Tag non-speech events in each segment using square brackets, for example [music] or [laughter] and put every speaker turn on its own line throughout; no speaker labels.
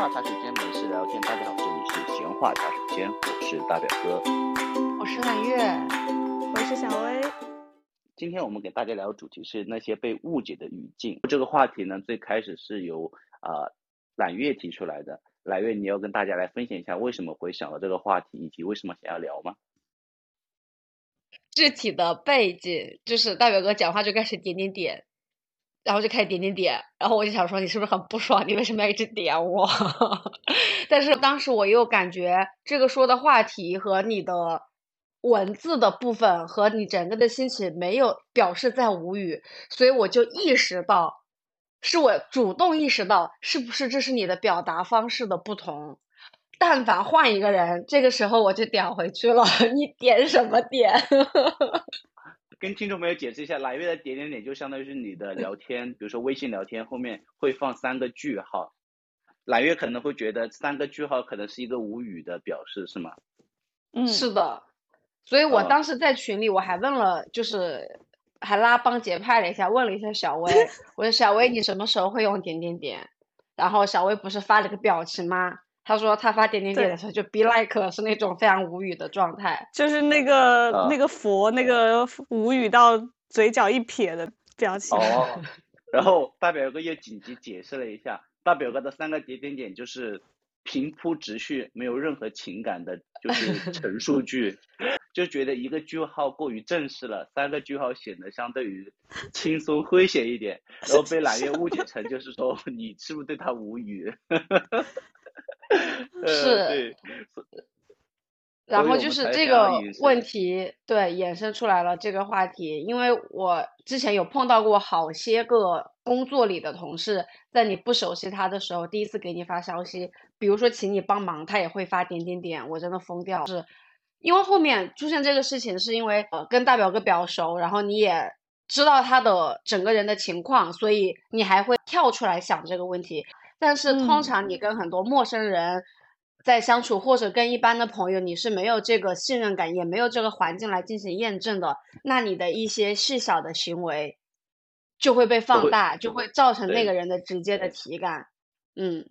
话茶水间，没事聊天。大家好，这里是闲话茶水间，我是大表哥，
我是揽月，
我是小薇。
今天我们给大家聊的主题是那些被误解的语境。这个话题呢，最开始是由啊揽月提出来的。揽月，你要跟大家来分享一下为什么会想到这个话题，以及为什么想要聊吗？
具体的背景就是大表哥讲话就开始点点点。然后就开始点点点，然后我就想说你是不是很不爽？你为什么要一直点我？[laughs] 但是当时我又感觉这个说的话题和你的文字的部分和你整个的心情没有表示在无语，所以我就意识到，是我主动意识到是不是这是你的表达方式的不同？但凡换一个人，这个时候我就点回去了。[laughs] 你点什么点？
跟听众朋友解释一下，揽月的点点点就相当于是你的聊天，比如说微信聊天后面会放三个句号，揽月可能会觉得三个句号可能是一个无语的表示，是吗？
嗯，是的。所以我当时在群里我还问了，就是还拉帮结派了一下，问了一下小薇，[laughs] 我说小薇你什么时候会用点点点？然后小薇不是发了个表情吗？他说他发点点点的时候就 be like 是那种非常无语的状态，
就是那个那个佛那个无语到嘴角一撇的表情。
哦，[laughs] 然后大表哥又紧急解释了一下，大表哥的三个点点点就是平铺直叙，没有任何情感的，就是陈述句，[laughs] 就觉得一个句号过于正式了，三个句号显得相对于轻松诙谐一点，然后被揽月误解成就是说你是不是对他无语？[laughs] [laughs]
是，然后就是这个问题，对，衍生出来了这个话题。因为我之前有碰到过好些个工作里的同事，在你不熟悉他的时候，第一次给你发消息，比如说请你帮忙，他也会发点点点，我真的疯掉。是，因为后面出现这个事情，是因为呃跟大表哥比较熟，然后你也知道他的整个人的情况，所以你还会跳出来想这个问题。但是通常你跟很多陌生人在相处，或者跟一般的朋友，你是没有这个信任感，也没有这个环境来进行验证的。那你的一些细小的行为就会被放大，就会造成那个人的直接的体感。嗯，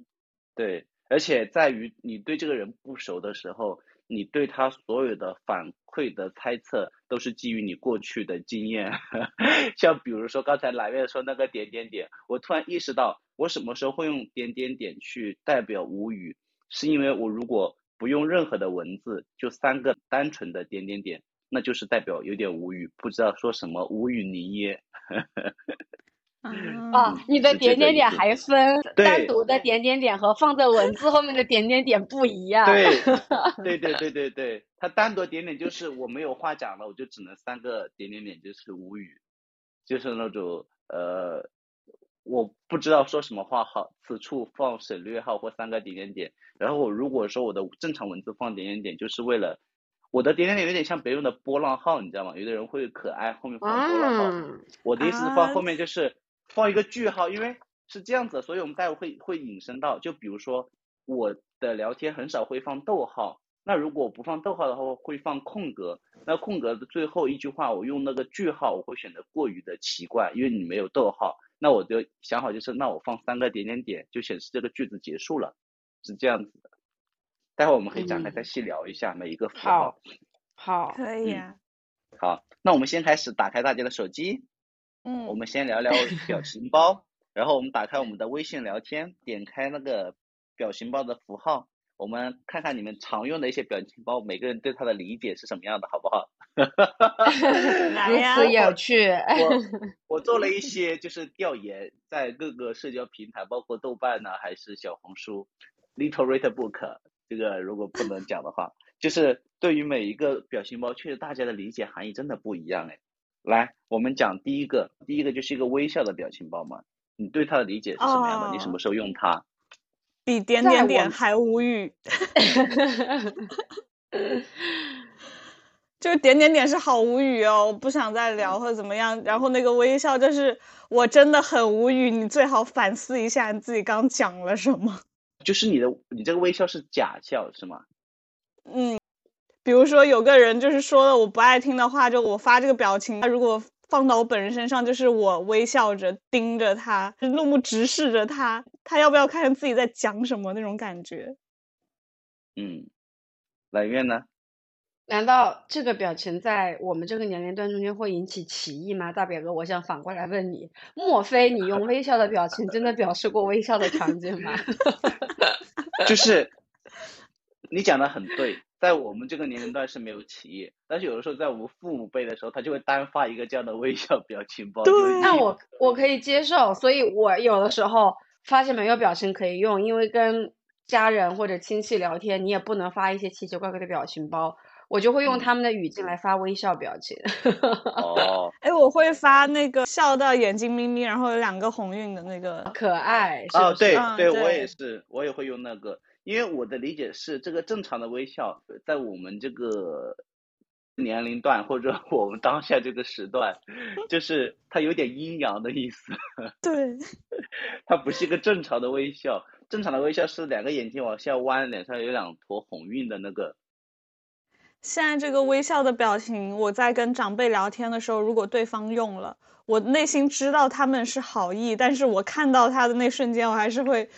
对，而且在于你对这个人不熟的时候，你对他所有的反馈的猜测都是基于你过去的经验。[laughs] 像比如说刚才蓝月说那个点点点，我突然意识到。我什么时候会用点点点去代表无语？是因为我如果不用任何的文字，就三个单纯的点点点，那就是代表有点无语，不知道说什么，无语凝噎。[laughs]
啊，你的点点点还分单独的点点点和放在文字后面的点点点不一样。
对，[laughs] 对对对对对，它单独点点就是我没有话讲了，我就只能三个点点点，就是无语，就是那种呃。我不知道说什么话好，此处放省略号或三个点点点。然后我如果说我的正常文字放点点点，就是为了我的点点点有点像别人的波浪号，你知道吗？有的人会可爱后面放波浪号，我的意思是放后面就是放一个句号，因为是这样子，所以我们待会会会引申到，就比如说我的聊天很少会放逗号，那如果不放逗号的话会放空格，那空格的最后一句话我用那个句号，我会显得过于的奇怪，因为你没有逗号。那我就想好，就是那我放三个点点点，就显示这个句子结束了，是这样子的。待会我们可以展开再细聊一下每一个符号。
好，
可以啊。
好，那我们先开始打开大家的手机。
嗯。
我们先聊聊表情包，然后我们打开我们的微信聊天，点开那个表情包的符号。我们看看你们常用的一些表情包，每个人对它的理解是什么样的，好不好？[laughs]
如此有趣。
我 [laughs] 我做了一些就是调研，在各个社交平台，包括豆瓣呢，还是小红书，Little Red Book，这个如果不能讲的话，就是对于每一个表情包，确实大家的理解含义真的不一样哎。来，我们讲第一个，第一个就是一个微笑的表情包嘛，你对它的理解是什么样的？你什么时候用它？
比点点点还无语，[laughs] 就点点点是好无语哦，我不想再聊或者怎么样。然后那个微笑就是我真的很无语，你最好反思一下你自己刚讲了什么。[laughs]
就是你的，你这个微笑是假笑是吗？
嗯，比如说有个人就是说了我不爱听的话，就我发这个表情，他如果放到我本人身上，就是我微笑着盯着他，怒目直视着他，他要不要看看自己在讲什么那种感觉？
嗯，蓝月呢？
难道这个表情在我们这个年龄段中间会引起歧义吗？大表哥，我想反过来问你，莫非你用微笑的表情真的表示过微笑的场景吗？[laughs]
就是，你讲的很对，在我们这个年龄段是没有歧义，但是有的时候在我们父母辈的时候，他就会单发一个这样的微笑表情包。
对，
那我我可以接受，所以我有的时候发现没有表情可以用，因为跟家人或者亲戚聊天，你也不能发一些奇奇怪怪的表情包。我就会用他们的语境来发微笑表情。
哦，[laughs]
哎，我会发那个笑到眼睛眯眯，然后有两个红晕的那个
可爱。
哦，对
对，
我也是，我也会用那个，因为我的理解是，这个正常的微笑，在我们这个年龄段或者我们当下这个时段，就是它有点阴阳的意思。
对，[laughs]
它不是一个正常的微笑，正常的微笑是两个眼睛往下弯，脸上有两坨红晕的那个。
现在这个微笑的表情，我在跟长辈聊天的时候，如果对方用了，我内心知道他们是好意，但是我看到他的那瞬间，我还是会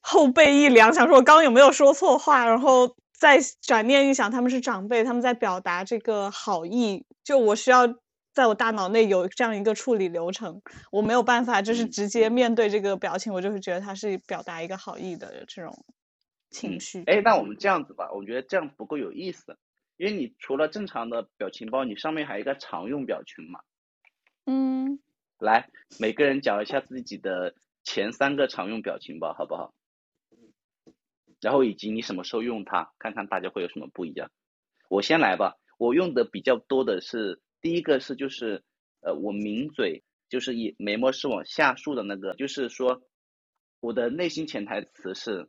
后背一凉，想说我刚刚有没有说错话，然后再转念一想，他们是长辈，他们在表达这个好意，就我需要在我大脑内有这样一个处理流程，我没有办法就是直接面对这个表情，我就会觉得他是表达一个好意的这种情绪。
哎，那我们这样子吧，我觉得这样不够有意思。因为你除了正常的表情包，你上面还有一个常用表情嘛？
嗯，
来，每个人讲一下自己的前三个常用表情包，好不好？然后以及你什么时候用它，看看大家会有什么不一样。我先来吧，我用的比较多的是第一个是就是呃我抿嘴，就是以眉毛是往下竖的那个，就是说我的内心潜台词是。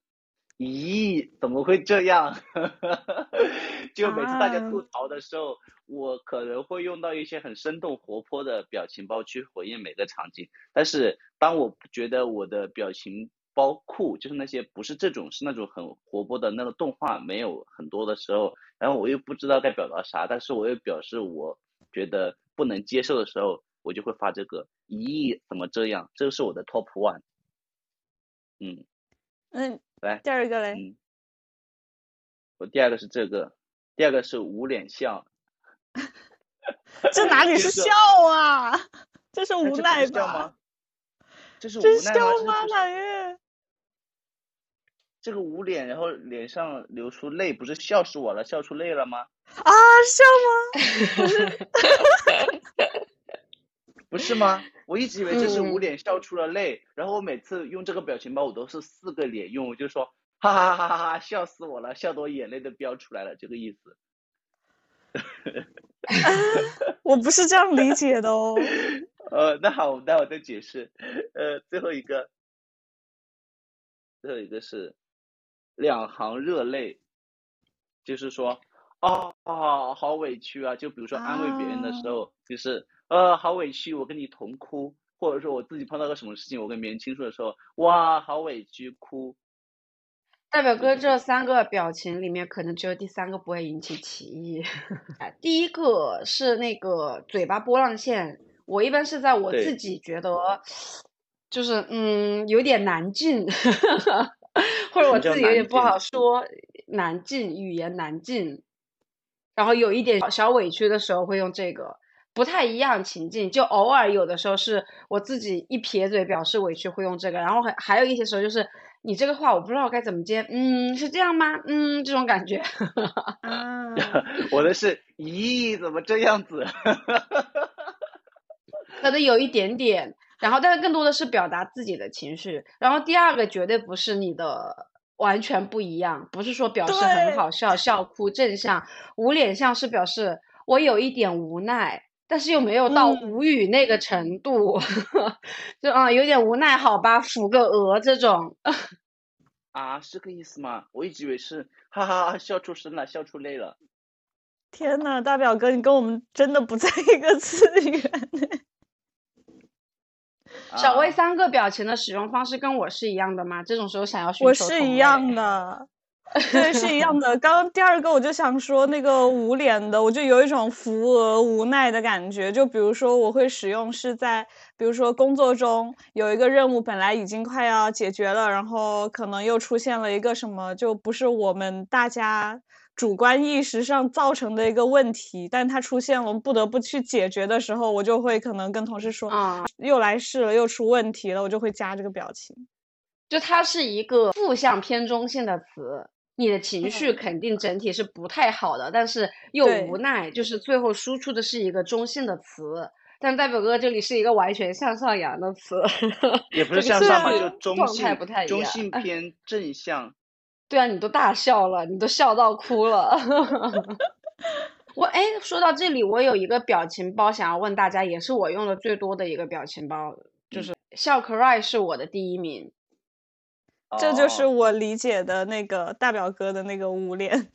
咦，怎么会这样？[laughs] 就每次大家吐槽的时候，我可能会用到一些很生动活泼的表情包去回应每个场景。但是当我觉得我的表情包库就是那些不是这种，是那种很活泼的那个动画没有很多的时候，然后我又不知道该表达啥，但是我又表示我觉得不能接受的时候，我就会发这个。咦，怎么这样？这个是我的 top one。嗯。
嗯。
来，
第二个嘞。嗯，
我第二个是这个，第二个是捂脸笑。[laughs]
这哪 [laughs] 里是笑啊？这是无奈
吧？
这
是无奈
吗？满月。
这个捂脸，然后脸上流出泪，不是笑死我了？笑出泪了吗？
啊，笑吗？不是。[laughs]
不是吗？我一直以为这是捂脸笑出了泪，然后我每次用这个表情包，我都是四个脸用，我就说哈哈哈哈哈，笑死我了，笑得我眼泪都飙出来了，这个意思。[laughs]
我不是这样理解的哦。
呃，那好，那我再解释。呃，最后一个，最后一个是两行热泪，就是说，啊啊，好委屈啊！就比如说安慰别人的时候，就是。呃，好委屈，我跟你同哭，或者说我自己碰到个什么事情，我跟别人倾诉的时候，哇，好委屈，哭。
代表哥这三个表情里面，可能只有第三个不会引起歧义。[laughs] 第一个是那个嘴巴波浪线，我一般是在我自己觉得，就是嗯有点难进，[laughs] 或者我自己有点不好说，难进，语言难进，然后有一点小委屈的时候会用这个。不太一样情境，就偶尔有的时候是我自己一撇嘴表示委屈会用这个，然后还还有一些时候就是你这个话我不知道该怎么接，嗯，是这样吗？嗯，这种感觉。[laughs]
啊，[laughs]
我的是，咦，怎么这样子？[laughs]
可能有一点点，然后但是更多的是表达自己的情绪，然后第二个绝对不是你的完全不一样，不是说表示很好笑、笑哭、正向，捂脸像是表示我有一点无奈。但是又没有到无语那个程度，[laughs] 就啊有点无奈，好吧，扶个额这种。
啊，是个意思吗？我一直以为是，哈哈，笑出声了，笑出泪了。
天呐，大表哥，你跟我们真的不在一个次元。
小薇三个表情的使用方式跟我是一样的吗？这种时候想要寻
求我是一样的。[laughs] 对，是一样的。刚刚第二个我就想说那个无脸的，我就有一种扶额无奈的感觉。就比如说，我会使用是在，比如说工作中有一个任务本来已经快要解决了，然后可能又出现了一个什么，就不是我们大家主观意识上造成的一个问题，但它出现了，我们不得不去解决的时候，我就会可能跟同事说，啊，又来事了，又出问题了，我就会加这个表情。
就它是一个负向偏中性的词，你的情绪肯定整体是不太好的，但是又无奈，就是最后输出的是一个中性的词。但代表哥这里是一个完全向上扬的词，[laughs]
也不是向上嘛，就中性，中性偏正向。
对啊，你都大笑了，你都笑到哭了。[laughs] 我哎，说到这里，我有一个表情包想要问大家，也是我用的最多的一个表情包，就是笑 cry 是我的第一名。
这就是我理解的那个大表哥的那个捂脸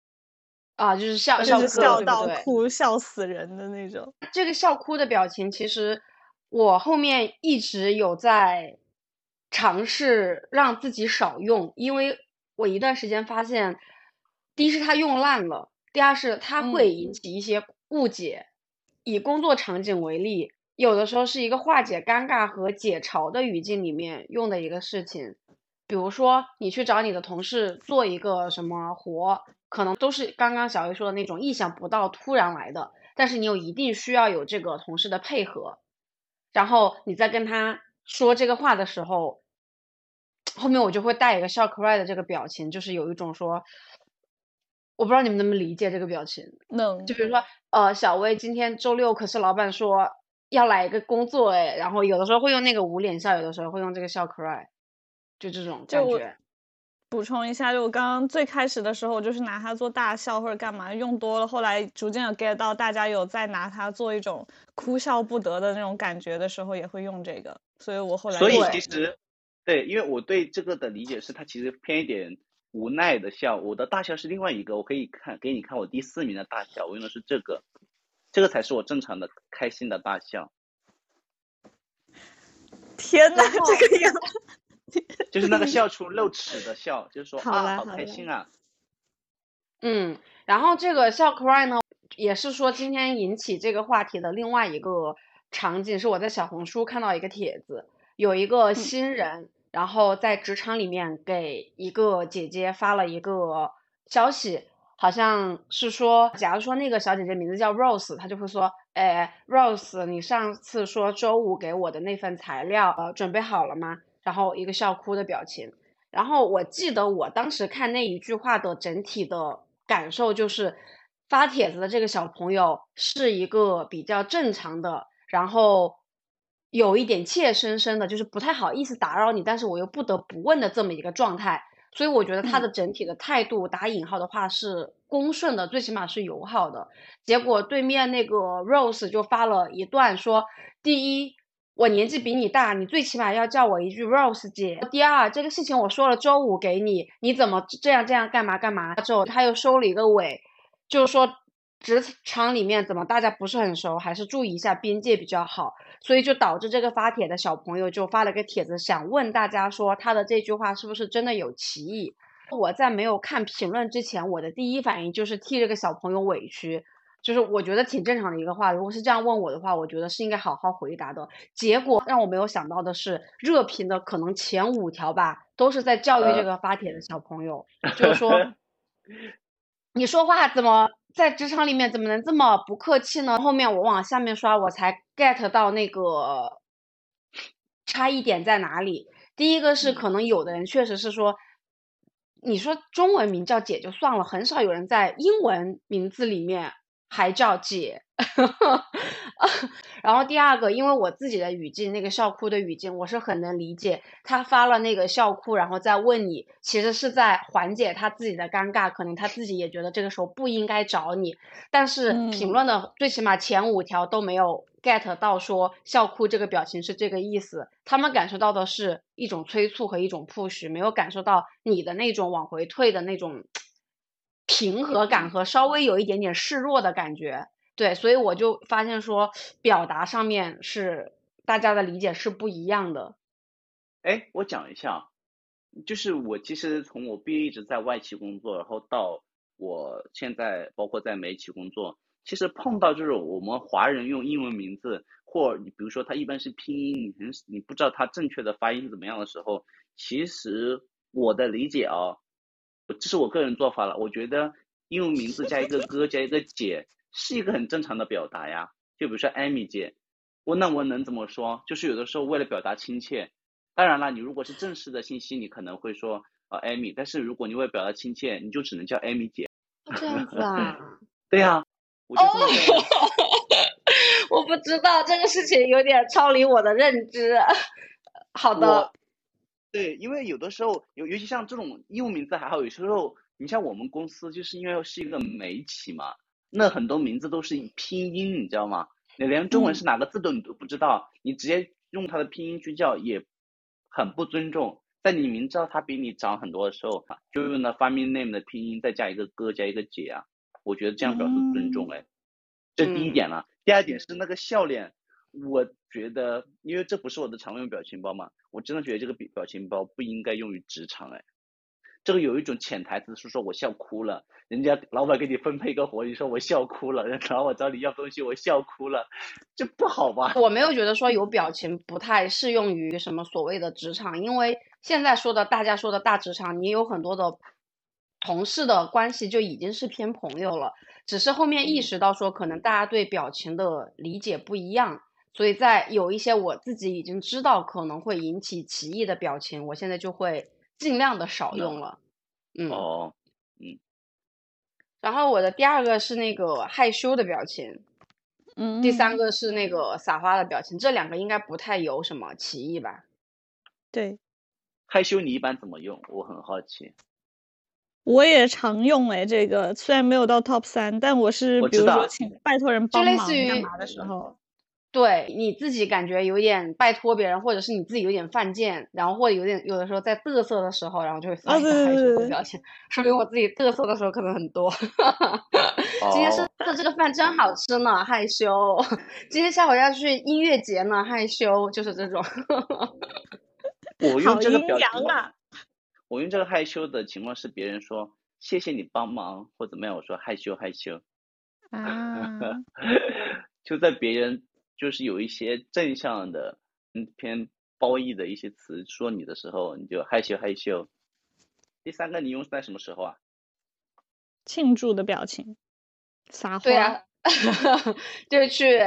[laughs]
啊，就是笑
笑
笑
到哭、笑死人的那种。
这个笑哭的表情，其实我后面一直有在尝试让自己少用，因为我一段时间发现，第一是它用烂了，第二是它会引起一些误解。以工作场景为例，有的时候是一个化解尴尬和解嘲的语境里面用的一个事情。比如说，你去找你的同事做一个什么活，可能都是刚刚小 A 说的那种意想不到、突然来的，但是你又一定需要有这个同事的配合，然后你在跟他说这个话的时候，后面我就会带一个笑 cry 的这个表情，就是有一种说，我不知道你们能不能理解这个表情。
能。
就比如说，呃，小薇今天周六，可是老板说要来一个工作，哎，然后有的时候会用那个捂脸笑，有的时候会用这个笑 cry。就这种感觉，
补充一下，就我刚刚最开始的时候，就是拿它做大笑或者干嘛，用多了，后来逐渐有 get 到大家有在拿它做一种哭笑不得的那种感觉的时候，也会用这个，所以我后来
所以其实对，因为我对这个的理解是，它其实偏一点无奈的笑，我的大笑是另外一个，我可以看给你看我第四名的大笑，我用的是这个，这个才是我正常的开心的大笑。
天呐，[laughs] 这个样。[laughs]
就是那个笑出露齿的笑，就是说啊，好开心啊。
嗯，然后这个笑 cry 呢，也是说今天引起这个话题的另外一个场景，是我在小红书看到一个帖子，有一个新人，然后在职场里面给一个姐姐发了一个消息，好像是说，假如说那个小姐姐名字叫 Rose，她就会说，哎，Rose，你上次说周五给我的那份材料，呃，准备好了吗？然后一个笑哭的表情，然后我记得我当时看那一句话的整体的感受就是，发帖子的这个小朋友是一个比较正常的，然后有一点怯生生的，就是不太好意思打扰你，但是我又不得不问的这么一个状态，所以我觉得他的整体的态度打引号的话是恭顺的，最起码是友好的。结果对面那个 Rose 就发了一段说，第一。我年纪比你大，你最起码要叫我一句 Rose 姐。第二，这个事情我说了周五给你，你怎么这样这样干嘛干嘛？之后他又收了一个尾，就是说职场里面怎么大家不是很熟，还是注意一下边界比较好。所以就导致这个发帖的小朋友就发了个帖子，想问大家说他的这句话是不是真的有歧义？我在没有看评论之前，我的第一反应就是替这个小朋友委屈。就是我觉得挺正常的一个话，如果是这样问我的话，我觉得是应该好好回答的。结果让我没有想到的是，热评的可能前五条吧，都是在教育这个发帖的小朋友，就是说，[laughs] 你说话怎么在职场里面怎么能这么不客气呢？后面我往下面刷，我才 get 到那个差异点在哪里。第一个是可能有的人确实是说，你说中文名叫姐就算了，很少有人在英文名字里面。还叫姐，[laughs] 然后第二个，因为我自己的语境，那个笑哭的语境，我是很能理解。他发了那个笑哭，然后再问你，其实是在缓解他自己的尴尬，可能他自己也觉得这个时候不应该找你。但是评论的最起码前五条都没有 get 到说笑哭这个表情是这个意思，他们感受到的是一种催促和一种 push，没有感受到你的那种往回退的那种。平和感和稍微有一点点示弱的感觉，对，所以我就发现说表达上面是大家的理解是不一样的。
哎，我讲一下，就是我其实从我毕业一直在外企工作，然后到我现在包括在美企工作，其实碰到就是我们华人用英文名字，或你比如说他一般是拼音，你很你不知道他正确的发音怎么样的时候，其实我的理解啊，这是我个人做法了，我觉得英文名字加一个哥加一个姐是一个很正常的表达呀，就比如说艾米姐，我那我能怎么说？就是有的时候为了表达亲切。当然了，你如果是正式的信息，你可能会说呃艾米，但是如果你为了表达亲切，你就只能叫艾米姐。
这样子啊？[laughs]
对呀。哦，[laughs]
我不知道这个事情有点超离我的认知。[laughs] 好的。
对，因为有的时候，尤尤其像这种英文名字还好，有时候你像我们公司就是因为是一个美企嘛，那很多名字都是以拼音，你知道吗？你连中文是哪个字都你都不知道，你直接用它的拼音去叫也。很不尊重，在你明知道它比你长很多的时候，就用那 family name 的拼音再加一个哥加一个姐啊，我觉得这样表示尊重哎，这第一点了。第二点是那个笑脸，我觉得因为这不是我的常用表情包嘛，我真的觉得这个表表情包不应该用于职场哎。这个有一种潜台词是说我笑哭了，人家老板给你分配一个活，你说我笑哭了，然后我找你要东西，我笑哭了，这不好吧？
我没有觉得说有表情不太适用于什么所谓的职场，因为现在说的大家说的大职场，你有很多的同事的关系就已经是偏朋友了，只是后面意识到说可能大家对表情的理解不一样，所以在有一些我自己已经知道可能会引起歧义的表情，我现在就会。尽量的少用了，嗯，
哦，嗯，
然后我的第二个是那个害羞的表情，
嗯，
第三个是那个撒花的表情，这两个应该不太有什么歧义吧？
对，
害羞你一般怎么用？我很好奇。
我也常用哎，这个虽然没有到 top 三，但我是比如说请拜托人帮忙干嘛的时候。
对你自己感觉有点拜托别人，或者是你自己有点犯贱，然后或者有点有的时候在嘚瑟的时候，然后就会发一个害羞的表情，说明我自己嘚瑟的时候可能很多。今天吃的这个饭真好吃呢，害羞。今天下午要去音乐节呢，害羞，就是这种。[laughs]
我用这个表情，啊我用这个害羞的情况是别人说谢谢你帮忙或怎么样，我说害羞害羞。
啊。[laughs]
就在别人。就是有一些正向的，嗯，偏褒义的一些词说你的时候，你就害羞害羞。第三个你用在什么时候啊？
庆祝的表情，撒花。
对啊，就去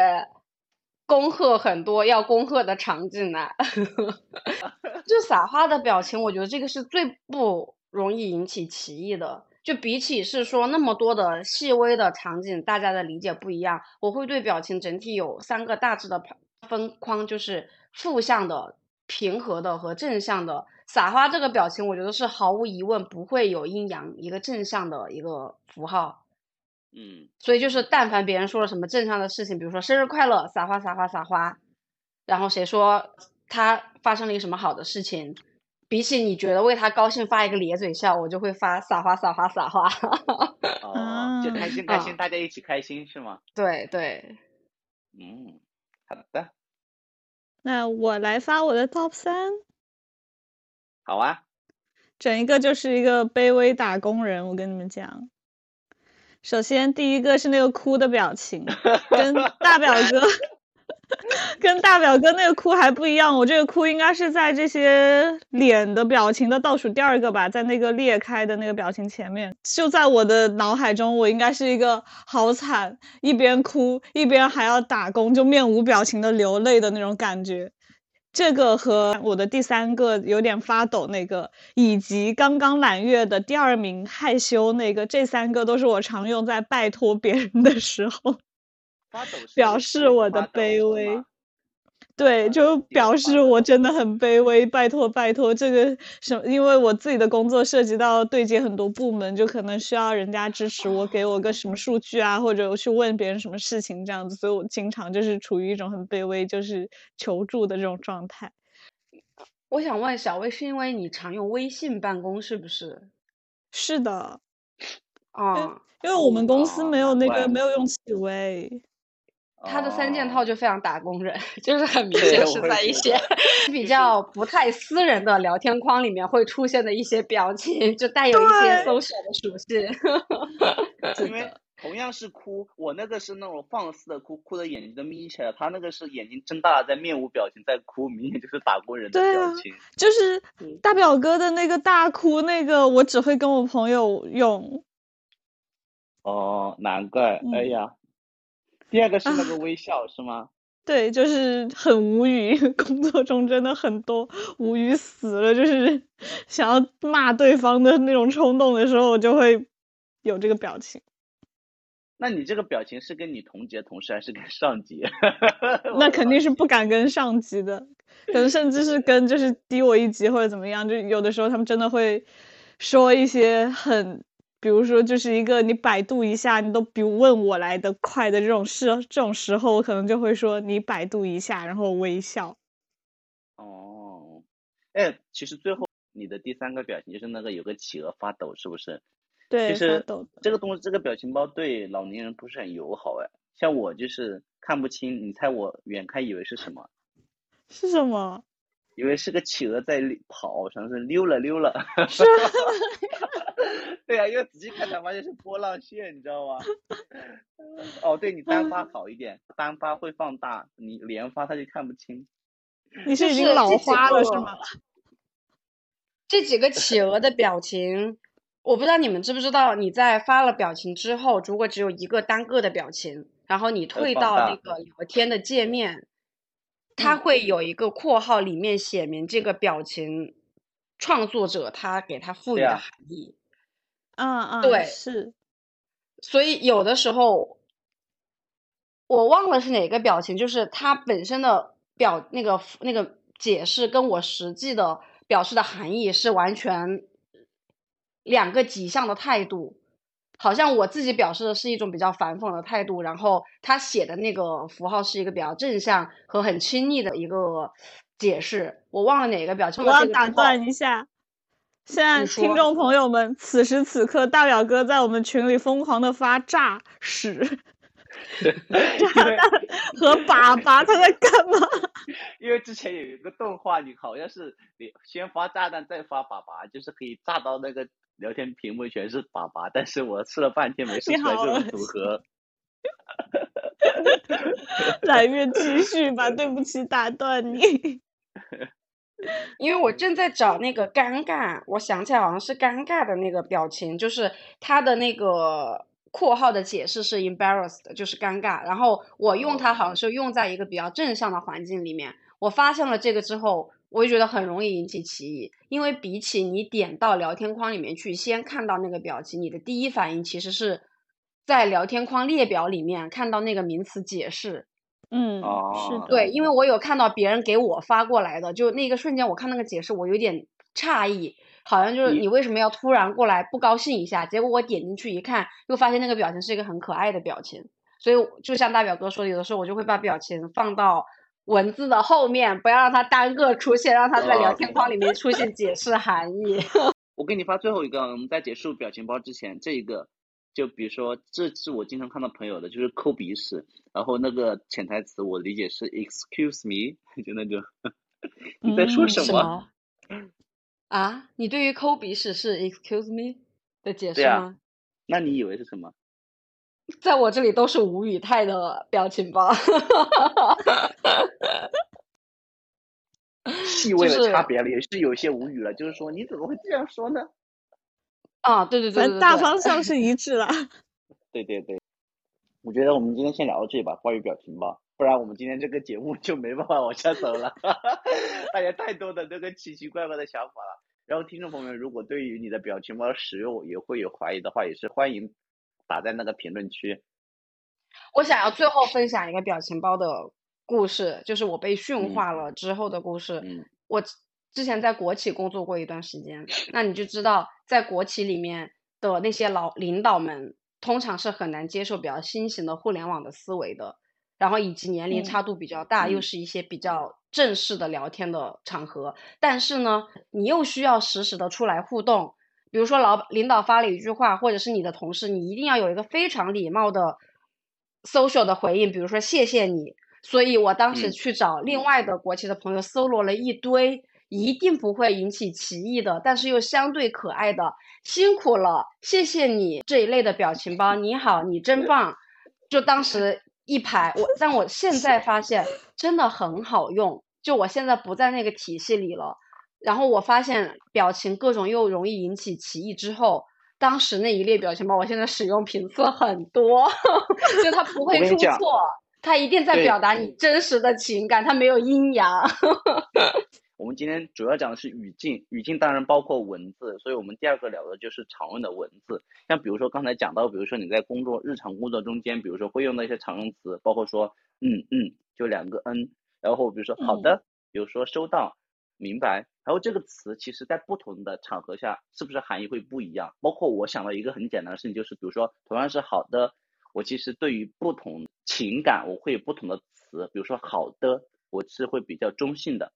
恭贺很多要恭贺的场景呢。[laughs] 就撒花的表情，我觉得这个是最不容易引起歧义的。就比起是说那么多的细微的场景，大家的理解不一样，我会对表情整体有三个大致的分框，就是负向的、平和的和正向的。撒花这个表情，我觉得是毫无疑问不会有阴阳，一个正向的一个符号。
嗯，
所以就是但凡别人说了什么正向的事情，比如说生日快乐，撒花撒花撒花，然后谁说他发生了一个什么好的事情。比起你觉得为他高兴发一个咧嘴笑，我就会发撒花撒花撒花。[laughs]
哦，就开心 [laughs] 开心，大家一起开心是吗？
对对。
嗯，好的。
那我来发我的 top 三。
好啊。
整一个就是一个卑微打工人，我跟你们讲。首先第一个是那个哭的表情，跟大表哥。[laughs] 跟大表哥那个哭还不一样，我这个哭应该是在这些脸的表情的倒数第二个吧，在那个裂开的那个表情前面。就在我的脑海中，我应该是一个好惨，一边哭一边还要打工，就面无表情的流泪的那种感觉。这个和我的第三个有点发抖那个，以及刚刚揽月的第二名害羞那个，这三个都是我常用在拜托别人的时候。表示我的卑微，对，就表示我真的很卑微。拜托，拜托，这个什么，因为我自己的工作涉及到对接很多部门，就可能需要人家支持我，给我个什么数据啊，或者我去问别人什么事情这样子，所以我经常就是处于一种很卑微，就是求助的这种状态。
我想问小薇，是因为你常用微信办公是不是？
是的，
啊，
因为我们公司没有那个没有用企微。
他的三件套就非常打工人，[laughs] 就是很明显是在一些 [laughs] 比较不太私人的聊天框里面会出现的一些表情，就带有一些 social 的属性。[laughs]
因为同样是哭，我那个是那种放肆的哭，哭的眼睛都眯起来；他那个是眼睛睁大了，在面无表情在哭，明显就是打工人的表情。
就是大表哥的那个大哭，那个我只会跟我朋友用。
哦，难怪，哎呀。第二个是那个微笑，是吗？[laughs]
对，就是很无语。[laughs] 工作中真的很多无语死了，就是 [laughs] 想要骂对方的那种冲动的时候，我就会有这个表情。
那你这个表情是跟你同级的同事还是跟上级？
那肯定是不敢跟上级的，可能甚至是跟就是低我一级或者怎么样，就有的时候他们真的会说一些很。比如说，就是一个你百度一下，你都比问我来的快的这种事，这种时候我可能就会说你百度一下，然后微笑。
哦，哎，其实最后你的第三个表情就是那个有个企鹅发抖，是不是？
对，
其实这个东西，这个表情包对老年人不是很友好哎。像我就是看不清，你猜我远看以为是什么？
是什么？
以为是个企鹅在跑，像是溜了溜了。
是。[laughs]
对呀，因为仔细看才发现是波浪线，你知道吗？[laughs] 哦，对你单发好一点，单发会放大，你连发它就看不清。
你是已经老花了是吗？
这几个企鹅的表情，我不知道你们知不知道，你在发了表情之后，如果只有一个单个的表情，然后你退到那个聊天的界面。它会有一个括号，里面写明这个表情创作者他给他赋予的含义。
嗯嗯，
对，
是。
所以有的时候我忘了是哪个表情，就是它本身的表那个那个解释跟我实际的表示的含义是完全两个极向的态度。好像我自己表示的是一种比较反讽的态度，然后他写的那个符号是一个比较正向和很亲昵的一个解释，我忘了哪个表情。
我要打断一下，现在听众朋友们，此时此刻大表哥在我们群里疯狂的发炸屎，[laughs] 炸弹 [laughs] 和粑粑，他在干嘛？[laughs]
因为之前有一个动画，你好像是你先发炸弹再发粑粑，就是可以炸到那个。聊天屏幕全是粑粑，但是我试了半天没试出来这种组合。
来月继续吧，对不起打断你。
因为我正在找那个尴尬，我想起来好像是尴尬的那个表情，就是他的那个括号的解释是 embarrassed，就是尴尬。然后我用它好像是用在一个比较正向的环境里面。我发现了这个之后。我就觉得很容易引起歧义，因为比起你点到聊天框里面去，先看到那个表情，你的第一反应其实是在聊天框列表里面看到那个名词解释。
嗯，
是
对，因为我有看到别人给我发过来的，就那个瞬间我看那个解释，我有点诧异，好像就是你为什么要突然过来不高兴一下？结果我点进去一看，又发现那个表情是一个很可爱的表情，所以就像大表哥说的，有的时候我就会把表情放到。文字的后面不要让它单个出现，让它在聊天框里面出现解释含义。[laughs]
我给你发最后一个，我们在结束表情包之前，这一个就比如说，这是我经常看到朋友的，就是抠鼻屎，然后那个潜台词我理解是 excuse me，[laughs] 就那种 [laughs] 你在说什
么？啊？你对于抠鼻屎是 excuse me 的解释吗？
那你以为是什么？
在我这里都是无语态的表情包，
细微的差别了，也是有些无语了。就是说，你怎么会这样说呢？
啊，对对对，
反正大方向是一致了。[laughs]
对对对，我觉得我们今天先聊到这里吧，关于表情包，不然我们今天这个节目 [laughs] 就没办法往下走了。[laughs] 大家太多的那个奇奇怪怪的想法了。然后，听众朋友们，如果对于你的表情包使用也会有怀疑的话，也是欢迎。打在那个评论区。
我想要最后分享一个表情包的故事，就是我被驯化了之后的故事。
嗯，
我之前在国企工作过一段时间，[laughs] 那你就知道，在国企里面的那些老领导们，通常是很难接受比较新型的互联网的思维的，然后以及年龄差度比较大，又是一些比较正式的聊天的场合，但是呢，你又需要实时的出来互动。比如说，老领导发了一句话，或者是你的同事，你一定要有一个非常礼貌的 social 的回应，比如说谢谢你。所以我当时去找另外的国企的朋友，搜罗了一堆一定不会引起歧义的，但是又相对可爱的“辛苦了，谢谢你”这一类的表情包。你好，你真棒。就当时一排，我但我现在发现真的很好用。就我现在不在那个体系里了，然后我发现表情各种又容易引起歧义之后，当时那一列表情包，我现在使用频次很多，[laughs] 就它不会出错，它一定在表达你真实的情感，它没有阴阳。[laughs]
我们今天主要讲的是语境，语境当然包括文字，所以我们第二个聊的就是常用的文字。像比如说刚才讲到，比如说你在工作日常工作中间，比如说会用到一些常用词，包括说嗯嗯，就两个嗯然后比如说好的，比如说收到，明白。然后这个词其实在不同的场合下，是不是含义会不一样？包括我想到一个很简单的事情，就是比如说同样是好的，我其实对于不同情感我会有不同的词，比如说好的，我是会比较中性的。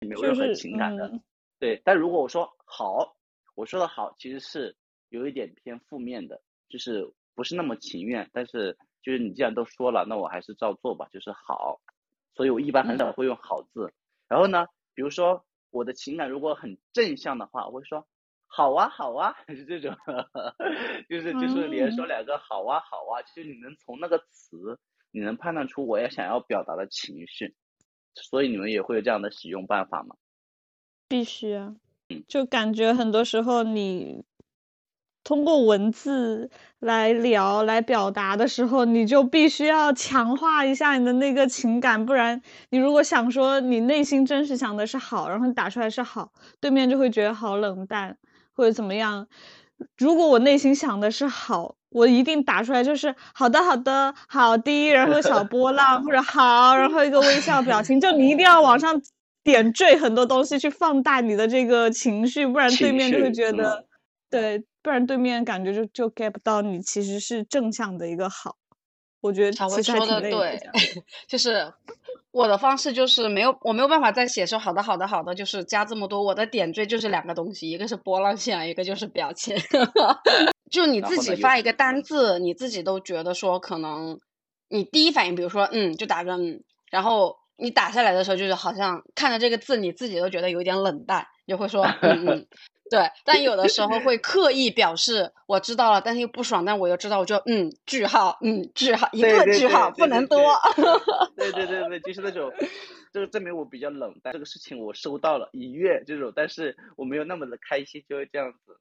没有任何情感的，对。但如果我说好，我说的好其实是有一点偏负面的，就是不是那么情愿。但是就是你既然都说了，那我还是照做吧，就是好。所以我一般很少会用好字。然后呢，比如说我的情感如果很正向的话，我会说好啊好啊，[laughs] 是这种，就是就是连说两个好啊好啊，就是你能从那个词，你能判断出我要想要表达的情绪。所以你们也会有这样的使用办法吗？
必须啊，就感觉很多时候你通过文字来聊、来表达的时候，你就必须要强化一下你的那个情感，不然你如果想说你内心真实想的是好，然后你打出来是好，对面就会觉得好冷淡或者怎么样。如果我内心想的是好。我一定打出来，就是好的，好的，好的，然后小波浪或者好，然后一个微笑表情，就你一定要往上点缀很多东西去放大你的这个情绪，不然对面就会觉得，对，不然对面感觉就就 get 不到你其实是正向的一个好。我觉得其实还挺累
的，就是我的方式就是没有，我没有办法再写说好的，好的，好的，就是加这么多。我的点缀就是两个东西，一个是波浪线，一个就是表情。[laughs] 就你自己发一个单字，你自己都觉得说可能你第一反应，比如说嗯，就打个嗯，然后你打下来的时候，就是好像看着这个字，你自己都觉得有点冷淡，就会说嗯嗯，对。但有的时候会刻意表示我知道了，但是又不爽，但我又知道，我就嗯句号嗯句号一个句号不能多。[laughs]
对对对对，就是那种，就是证明我比较冷淡，这个事情我收到了一阅这种，但是我没有那么的开心，就会这样子。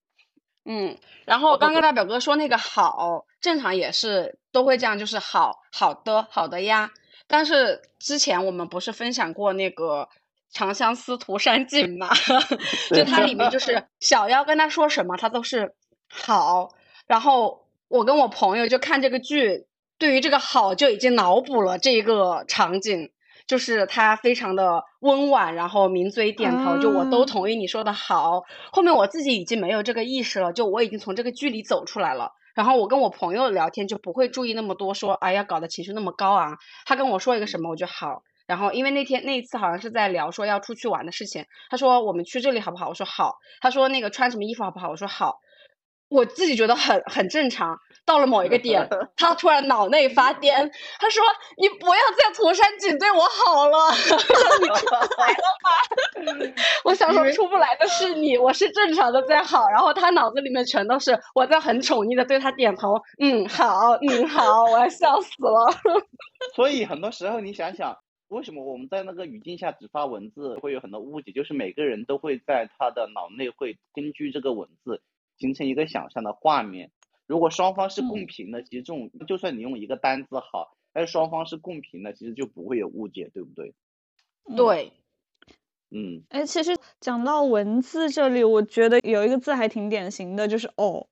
嗯，然后刚刚大表哥说那个好，正常也是都会这样，就是好好的好的呀。但是之前我们不是分享过那个《长相思涂山璟》嘛？[laughs] 就它里面就是小妖跟他说什么，他都是好。然后我跟我朋友就看这个剧，对于这个好就已经脑补了这一个场景。就是他非常的温婉，然后抿嘴点头，就我都同意你说的好。后面我自己已经没有这个意识了，就我已经从这个剧里走出来了。然后我跟我朋友聊天就不会注意那么多，说哎呀搞得情绪那么高昂。他跟我说一个什么我就好。然后因为那天那一次好像是在聊说要出去玩的事情，他说我们去这里好不好？我说好。他说那个穿什么衣服好不好？我说好。我自己觉得很很正常，到了某一个点，[laughs] 他突然脑内发癫，他说：“你不要再涂山璟对我好了，[laughs] 你出不来了吗？” [laughs] 我想说出不来的是你，我是正常的在好，然后他脑子里面全都是我在很宠溺的对他点头，嗯好，嗯好，我要笑死了。
所以很多时候你想想，为什么我们在那个语境下只发文字会有很多误解？就是每个人都会在他的脑内会根据这个文字。形成一个想象的画面。如果双方是共频的，其实这种就算你用一个单字好，但是双方是共频的，其实就不会有误解，对不对？
对。
嗯。
哎，其实讲到文字这里，我觉得有一个字还挺典型的，就是“哦”。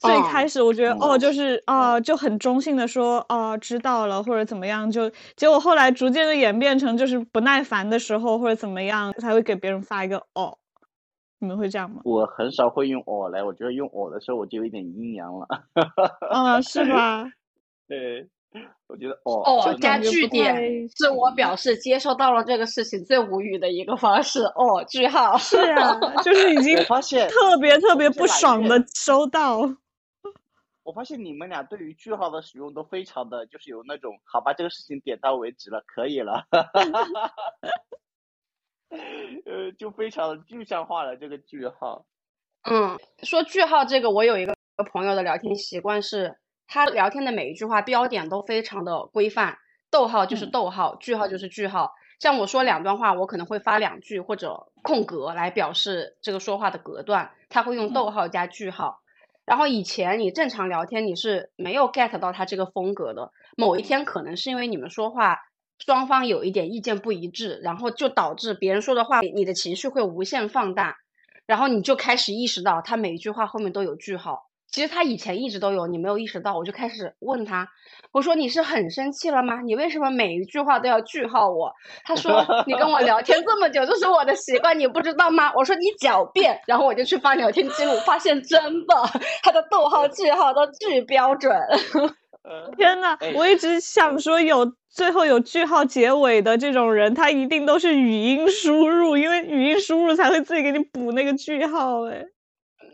最开始我觉得“哦”就是啊，就很中性的说“哦，知道了”或者怎么样，就结果后来逐渐的演变成就是不耐烦的时候或者怎么样，才会给别人发一个“哦”。你们会这样吗？
我很少会用“哦”来，我觉得用“哦”的时候我就有一点阴阳了。
啊，[laughs] 是吧？[laughs]
对，我觉得“哦”哦
加句点是我表示接受到了这个事情最无语的一个方式。哦，句号。
是啊，就是已经
发现
特别特别不爽的收到。
我发现你们俩对于句号的使用都非常的就是有那种，好吧，这个事情点到为止了，可以了，[laughs] 呃，就非常的具象化了这个句号。
嗯，说句号这个，我有一个朋友的聊天习惯是，他聊天的每一句话标点都非常的规范，逗号就是逗号，句号就是句号。像我说两段话，我可能会发两句或者空格来表示这个说话的隔断，他会用逗号加句号。然后以前你正常聊天你是没有 get 到他这个风格的，某一天可能是因为你们说话双方有一点意见不一致，然后就导致别人说的话你的情绪会无限放大。然后你就开始意识到，他每一句话后面都有句号。其实他以前一直都有，你没有意识到。我就开始问他，我说你是很生气了吗？你为什么每一句话都要句号我？他说 [laughs] 你跟我聊天这么久，这是我的习惯，你不知道吗？我说你狡辩。然后我就去翻聊天记录，发现真的，他的逗号句号都巨标准。[laughs]
天呐，我一直想说有最后有句号结尾的这种人，他一定都是语音输入，因为语音输入才会自己给你补那个句号。哎，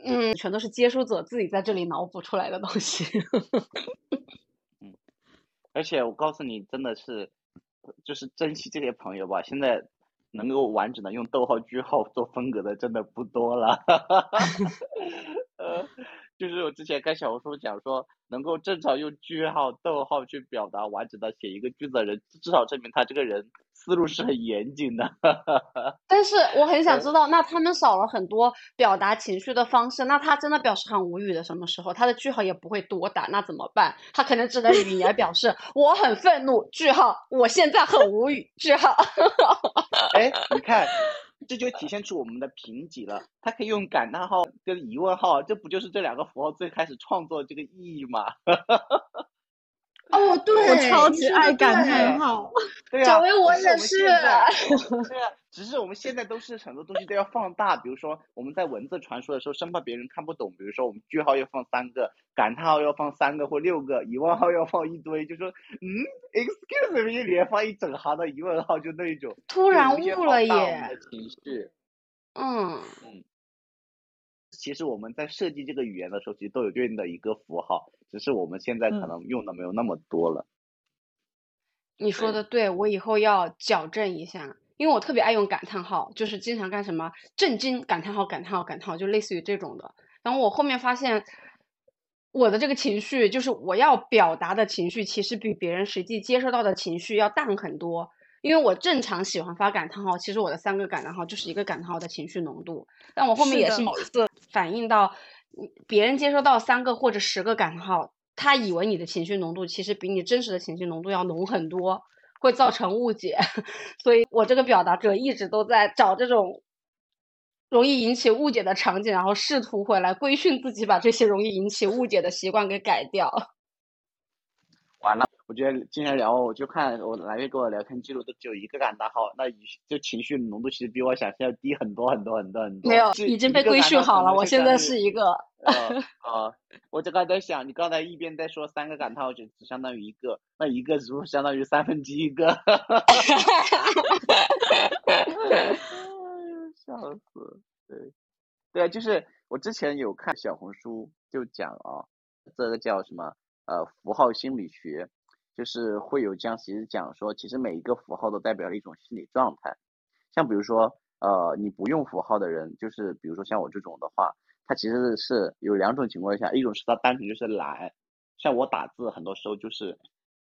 嗯，全都是接收者自己在这里脑补出来的东西。[laughs]
嗯，而且我告诉你，真的是，就是珍惜这些朋友吧。现在能够完整的用逗号、句号做风格的，真的不多了。[laughs] [laughs] 呃。就是我之前跟小红书讲说，能够正常用句号、逗号去表达完整的写一个句子的人，至少证明他这个人思路是很严谨的。[laughs]
但是我很想知道，那他们少了很多表达情绪的方式，那他真的表示很无语的什么时候？他的句号也不会多打，那怎么办？他可能只能语言表示 [laughs] 我很愤怒，句号，我现在很无语，句号。
哎，你看。这就体现出我们的贫瘠了。他可以用感叹号跟疑问号，这不就是这两个符号最开始创作这个意义吗？[laughs]
哦，对，
我超级爱感叹号。
对
啊，薇我也
是。[laughs] 对啊，只是我们现在都是很多东西都要放大，比如说我们在文字传输的时候，生怕别人看不懂。比如说我们句号要放三个，感叹号要放三个或六个，疑问号要放一堆，就说嗯，excuse me，连放一整行的疑问号，就那一种。
突然悟了耶。
情绪。
嗯。
嗯。其实我们在设计这个语言的时候，其实都有对应的一个符号，只是我们现在可能用的没有那么多了。
你说的对，我以后要矫正一下，因为我特别爱用感叹号，就是经常干什么震惊感叹号感叹号感叹号，就类似于这种的。然后我后面发现，我的这个情绪，就是我要表达的情绪，其实比别人实际接收到的情绪要淡很多。因为我正常喜欢发感叹号，其实我的三个感叹号就是一个感叹号的情绪浓度。但我后面也是某一次反映到，别人接收到三个或者十个感叹号，他以为你的情绪浓度其实比你真实的情绪浓度要浓很多，会造成误解。[laughs] 所以我这个表达者一直都在找这种容易引起误解的场景，然后试图回来规训自己，把这些容易引起误解的习惯给改掉。
完了。我觉得今天聊，我就看我来月跟我聊天记录都只有一个感叹号，那就情绪浓度其实比我想象要低很多很多很多很多。
没有，已经被规训好了。我现在是一个。
啊，我就刚才想，你刚才一边在说三个感叹号，就只相当于一个，那一个是不是相当于三分之一个？哈哈哈哈哈！笑死，对，对啊，就是我之前有看小红书，就讲啊，这个叫什么呃符号心理学。就是会有这样，其实讲说，其实每一个符号都代表了一种心理状态。像比如说，呃，你不用符号的人，就是比如说像我这种的话，他其实是有两种情况下，一种是他单纯就是懒，像我打字很多时候就是，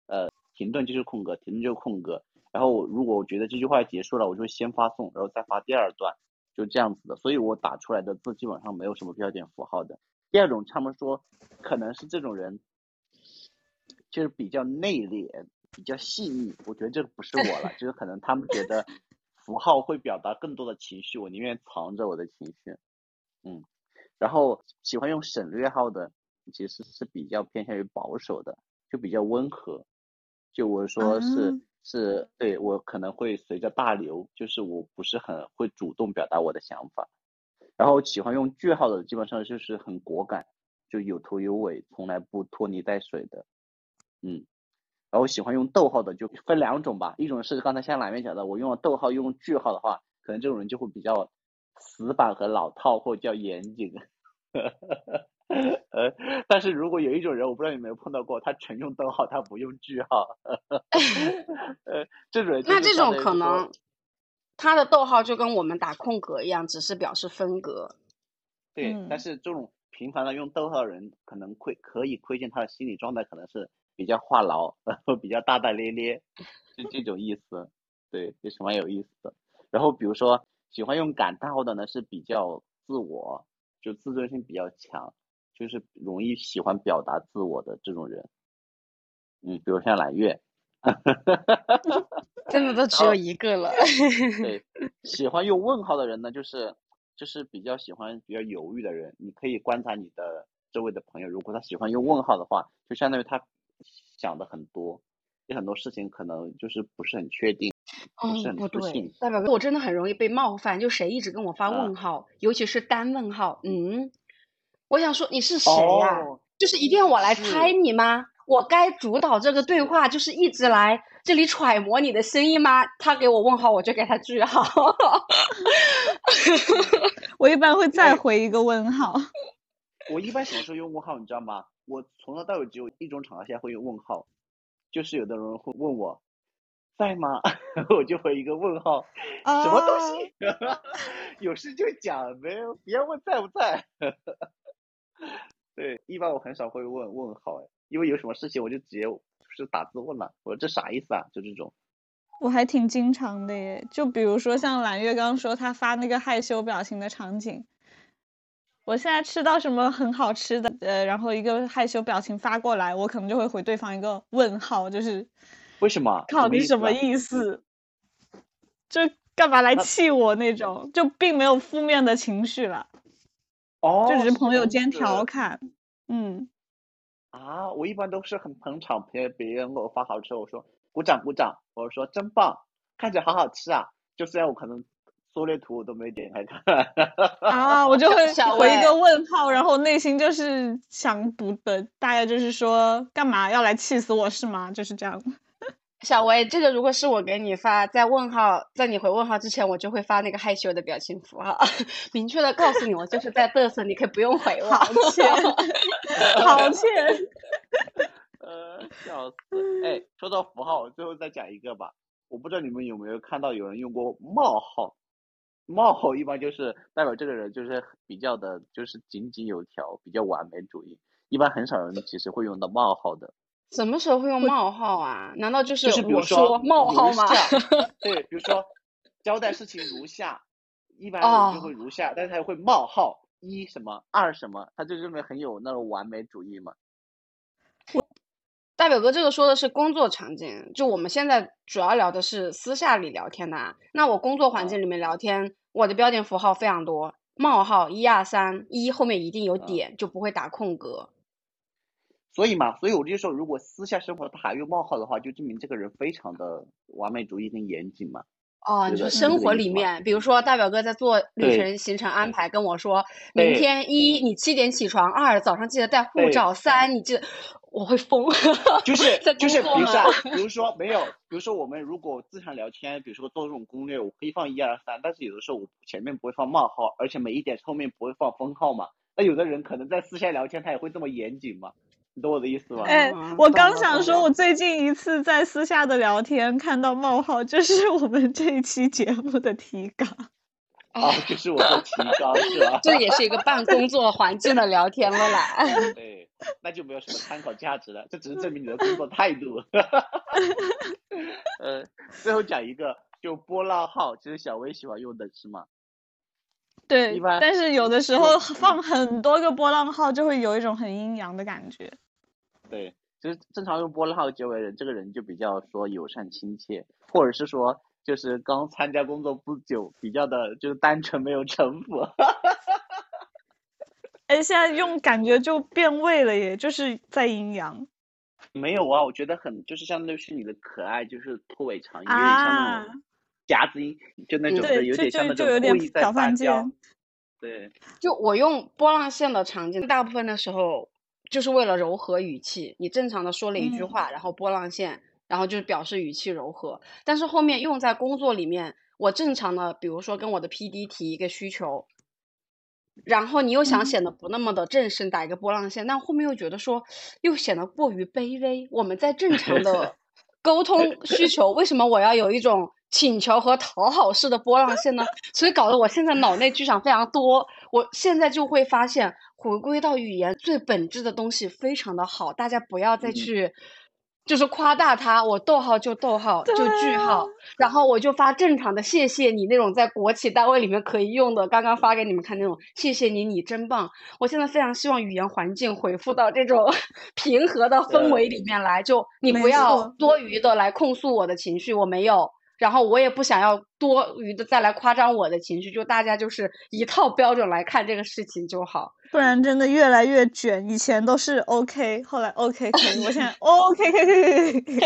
呃，停顿就是空格，停顿就是空格。然后如果我觉得这句话结束了，我就先发送，然后再发第二段，就这样子的。所以我打出来的字基本上没有什么标点符号的。第二种，他们说可能是这种人。就是比较内敛，比较细腻。我觉得这个不是我了，就是可能他们觉得符号会表达更多的情绪，我宁愿藏着我的情绪。嗯，然后喜欢用省略号的，其实是比较偏向于保守的，就比较温和。就我说是是对我可能会随着大流，就是我不是很会主动表达我的想法。然后喜欢用句号的，基本上就是很果敢，就有头有尾，从来不拖泥带水的。嗯，然后喜欢用逗号的就分两种吧，一种是刚才像哪面讲的，我用了逗号用句号的话，可能这种人就会比较死板和老套，或者叫严谨。呃，[laughs] 但是如果有一种人，我不知道你有没有碰到过，他纯用逗号，他不用句号。[laughs] 呃，这种人
那这种可能，他的逗号就跟我们打空格一样，只是表示分隔。
对，但是这种频繁的用逗号的人，可能会可以窥见他的心理状态，可能是比较话痨，[laughs] 然后比较大大咧咧，就这种意思。对，也是蛮有意思的。然后比如说喜欢用感叹号的呢，是比较自我，就自尊心比较强。就是容易喜欢表达自我的这种人，嗯，比如像揽月，
真的都只有一个了。[laughs]
对，喜欢用问号的人呢，就是就是比较喜欢比较犹豫的人。你可以观察你的周围的朋友，如果他喜欢用问号的话，就相当于他想的很多，有很多事情可能就是不是很确定，不是很
不对。代表哥，我真的很容易被冒犯，就谁一直跟我发问号，尤其是单问号，嗯。我想说你是谁呀？就是一定要我来猜你吗？我该主导这个对话，就是一直来这里揣摩你的心意吗？他给我问号，我就给他句号。[laughs] [laughs]
我一般会再回一个问号。
我一般什么时候用问号，你知道吗？我从头到尾只有一种场合下会用问号，就是有的人会问我在吗？[laughs] 我就回一个问号，什么东西？[laughs] 有事就讲呗，别问在不在。对，一般我很少会问问号哎，因为有什么事情我就直接是打字问了，我说这啥意思啊？就这种。
我还挺经常的耶，就比如说像蓝月刚刚说他发那个害羞表情的场景，我现在吃到什么很好吃的，呃，然后一个害羞表情发过来，我可能就会回对方一个问号，就是
为什么？
靠，你什么意思？就干嘛来气我那种，就并没有负面的情绪了。
哦，
就只是朋友间调侃，嗯，
啊，我一般都是很捧场，别别人给我发好吃，我说鼓掌鼓掌，我说真棒，看起来好好吃啊，就虽然我可能缩略图我都没点开看，[laughs]
啊，我就会回一个问号，然后内心就是想补的，大概就是说干嘛要来气死我是吗？就是这样。[laughs]
小薇，这个如果是我给你发，在问号，在你回问号之前，我就会发那个害羞的表情符号，[laughs] 明确的告诉你，我就是在嘚瑟，你可以不用回我。
好歉，好欠。
呃，笑死。哎，说到符号，我最后再讲一个吧。我不知道你们有没有看到有人用过冒号，冒号一般就是代表这个人就是比较的，就是井井有条，比较完美主义。一般很少人其实会用到冒号的。
什么时候会用冒号啊？难道就
是
比如说冒号吗？
对，比如说交代事情如下，一般人就会如下，但是他会冒号一什么二什么，他就认为很有那种完美主义嘛。
大表哥，这个说的是工作场景，就我们现在主要聊的是私下里聊天的。那我工作环境里面聊天，我的标点符号非常多，冒号一二三一后面一定有点，就不会打空格。
所以嘛，所以我就说，如果私下生活他还用冒号的话，就证明这个人非常的完美主义跟严谨嘛。
哦，你说生活里面，比如说大表哥在做旅程行程安排，跟我说，明天一你七点起床，二早上记得带护照，三你记得，我会疯。
就是 [laughs] 就是，比如说比如说没有，比如说我们如果日常聊天，比如说做这种攻略，我可以放一二三，但是有的时候我前面不会放冒号，而且每一点后面不会放分号嘛。那有的人可能在私下聊天，他也会这么严谨嘛。你懂我的意思吗？
哎，我刚想说，我最近一次在私下的聊天看到冒号，这是我们这一期节目的提纲。[laughs]
啊，就是我的提纲是吧？[laughs]
这也是一个半工作环境的聊天了啦。
对，那就没有什么参考价值了，这只是证明你的工作态度。[laughs] 呃，最后讲一个，就波浪号，其实小薇喜欢用的是吗？
对，但是有的时候放很多个波浪号，就会有一种很阴阳的感觉。
对，就是正常用波浪号结尾人，这个人就比较说友善亲切，或者是说就是刚参加工作不久，比较的就是单纯没有城府。[laughs]
哎，现在用感觉就变味了耶，就是在阴阳。
没有啊，我觉得很就是相当于是你的可爱，就是拖尾长音，有点像那种。夹子音就那种的，有点像那种故意在撒娇。对，
就我用波浪线的场景，大部分的时候就是为了柔和语气。你正常的说了一句话，然后波浪线，然后就是表示语气柔和。但是后面用在工作里面，我正常的，比如说跟我的 P D 提一个需求，然后你又想显得不那么的正式，打一个波浪线，但后面又觉得说又显得过于卑微。我们在正常的 [laughs] 沟通需求，为什么我要有一种请求和讨好式的波浪线呢？所以搞得我现在脑内剧场非常多。我现在就会发现，回归到语言最本质的东西非常的好，大家不要再去。就是夸大他，我逗号就逗号，就句号，然后我就发正常的谢谢你那种在国企单位里面可以用的，刚刚发给你们看那种谢谢你，你真棒。我现在非常希望语言环境回复到这种 [laughs] 平和的氛围里面来，就你不要多余的来控诉我的情绪，我没有。然后我也不想要多余的再来夸张我的情绪，就大家就是一套标准来看这个事情就好，
不然真的越来越卷。以前都是 OK，后来 OK 可以，我现在 OK 可以可以可以。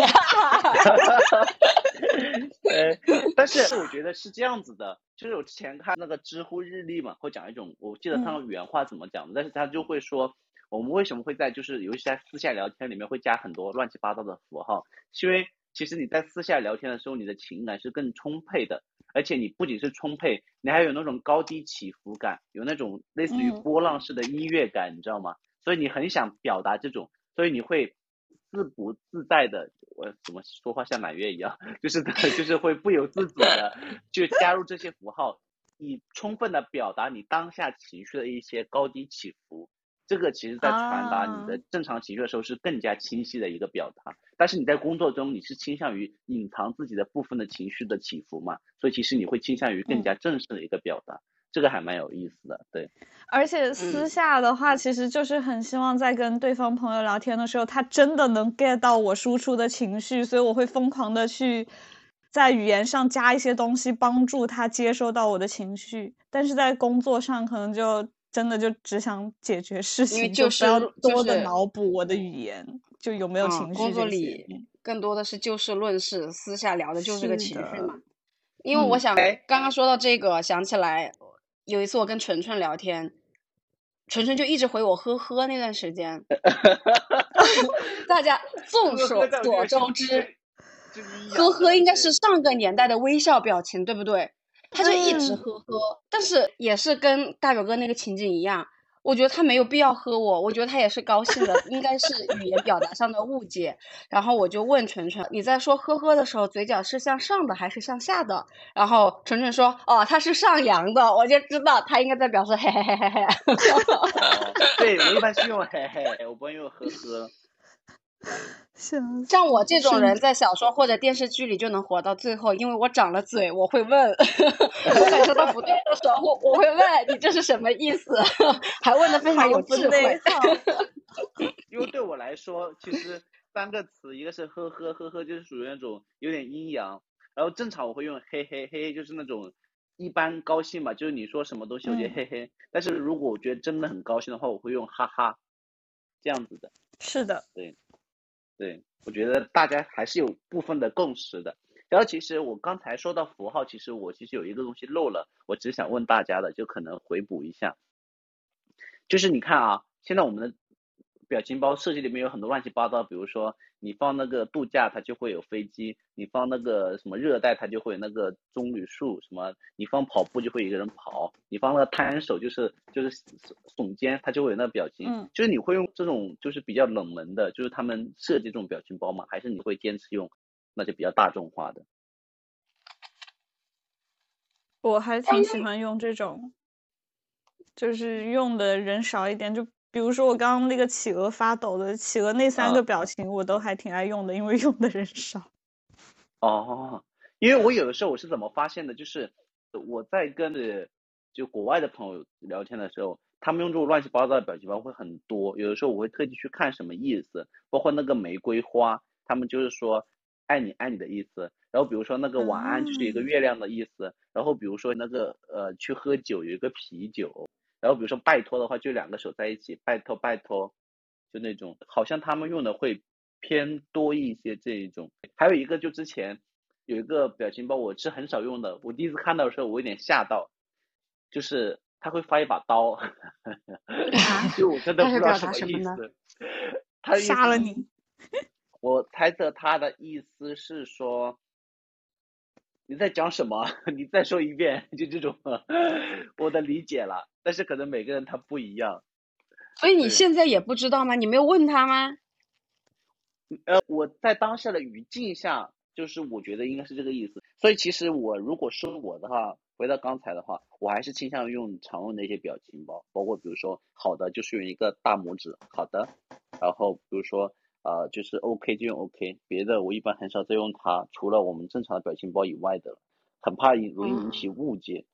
呃，[laughs] 但是我觉得是这样子的，就是我之前看那个知乎日历嘛，会讲一种，我记得他们原话怎么讲的，但是他就会说，我们为什么会在就是尤其在私下聊天里面会加很多乱七八糟的符号，是因为。其实你在私下聊天的时候，你的情感是更充沛的，而且你不仅是充沛，你还有那种高低起伏感，有那种类似于波浪式的音乐感，你知道吗？所以你很想表达这种，所以你会自不自在的，我怎么说话像满月一样，就是就是会不由自主的就 [laughs] 加入这些符号，以充分的表达你当下情绪的一些高低起伏。这个其实，在传达你的正常情绪的时候是更加清晰的一个表达，但是你在工作中你是倾向于隐藏自己的部分的情绪的起伏嘛，所以其实你会倾向于更加正式的一个表达，这个还蛮有意思的，对。
而且私下的话，其实就是很希望在跟对方朋友聊天的时候，他真的能 get 到我输出的情绪，所以我会疯狂的去在语言上加一些东西，帮助他接收到我的情绪，但是在工作上可能就。真的就只想解决事情，
就
不要多的脑补我的语言，就有没有情绪。
工作里更多的是就事论事，私下聊的就是个情绪嘛。因为我想刚刚说到这个，想起来有一次我跟纯纯聊天，纯纯就一直回我呵呵那段时间，[laughs] 大家 [laughs] 众所周知，呵呵应该是上个年代的微笑表情，对不对？他就一直呵呵，但是也是跟大表哥那个情景一样，我觉得他没有必要呵我，我觉得他也是高兴的，应该是语言表达上的误解。然后我就问纯纯，你在说呵呵的时候，嘴角是向上的还是向下的？然后纯纯说，哦，他是上扬的，我就知道他应该在表示嘿嘿嘿嘿嘿。
对我一般是用嘿嘿，我不会用呵呵。
像我这种人，在小说或者电视剧里就能活到最后，因为我长了嘴，我会问，[laughs] 我感受到不对的时候，我会问你这是什么意思，[laughs] 还问的非常有智慧。[laughs]
因为对我来说，其实三个词，一个是呵呵呵呵，就是属于那种有点阴阳，然后正常我会用嘿嘿嘿，就是那种一般高兴嘛，就是你说什么东西我就嘿嘿，但是如果我觉得真的很高兴的话，我会用哈哈，这样子的。
是的，
对。对，我觉得大家还是有部分的共识的。然后其实我刚才说到符号，其实我其实有一个东西漏了，我只想问大家的，就可能回补一下。就是你看啊，现在我们的。表情包设计里面有很多乱七八糟，比如说你放那个度假，它就会有飞机；你放那个什么热带，它就会有那个棕榈树；什么你放跑步就会有一个人跑；你放那个摊手就是就是耸肩，它就会有那个表情。嗯，就是你会用这种就是比较冷门的，就是他们设计这种表情包吗？还是你会坚持用那就比较大众化的？
我还挺喜欢用这种，就是用的人少一点就。比如说我刚刚那个企鹅发抖的企鹅那三个表情，我都还挺爱用的，因为用的人少。
哦，因为我有的时候我是怎么发现的，就是我在跟着就国外的朋友聊天的时候，他们用这种乱七八糟的表情包会很多。有的时候我会特地去看什么意思，包括那个玫瑰花，他们就是说爱你爱你的意思。然后比如说那个晚安就是一个月亮的意思。然后比如说那个呃去喝酒有一个啤酒。然后比如说拜托的话，就两个手在一起，拜托拜托，就那种，好像他们用的会偏多一些这一种。还有一个就之前有一个表情包，我是很少用的，我第一次看到的时候我有点吓到，就是他会发一把刀，[laughs] 就我真的不知道什么意思。他
杀了你。
我猜测他的意思是说。你在讲什么？[laughs] 你再说一遍，[laughs] 就这种，我的理解了。但是可能每个人他不一样。
所以你现在也不知道吗？你没有问他吗？
呃，我在当下的语境下，就是我觉得应该是这个意思。所以其实我如果说我的话，回到刚才的话，我还是倾向于用常用的一些表情包，包括比如说好的就是用一个大拇指，好的，然后比如说呃就是 OK 就用 OK，别的我一般很少再用它，除了我们正常的表情包以外的，很怕引容易引起误解。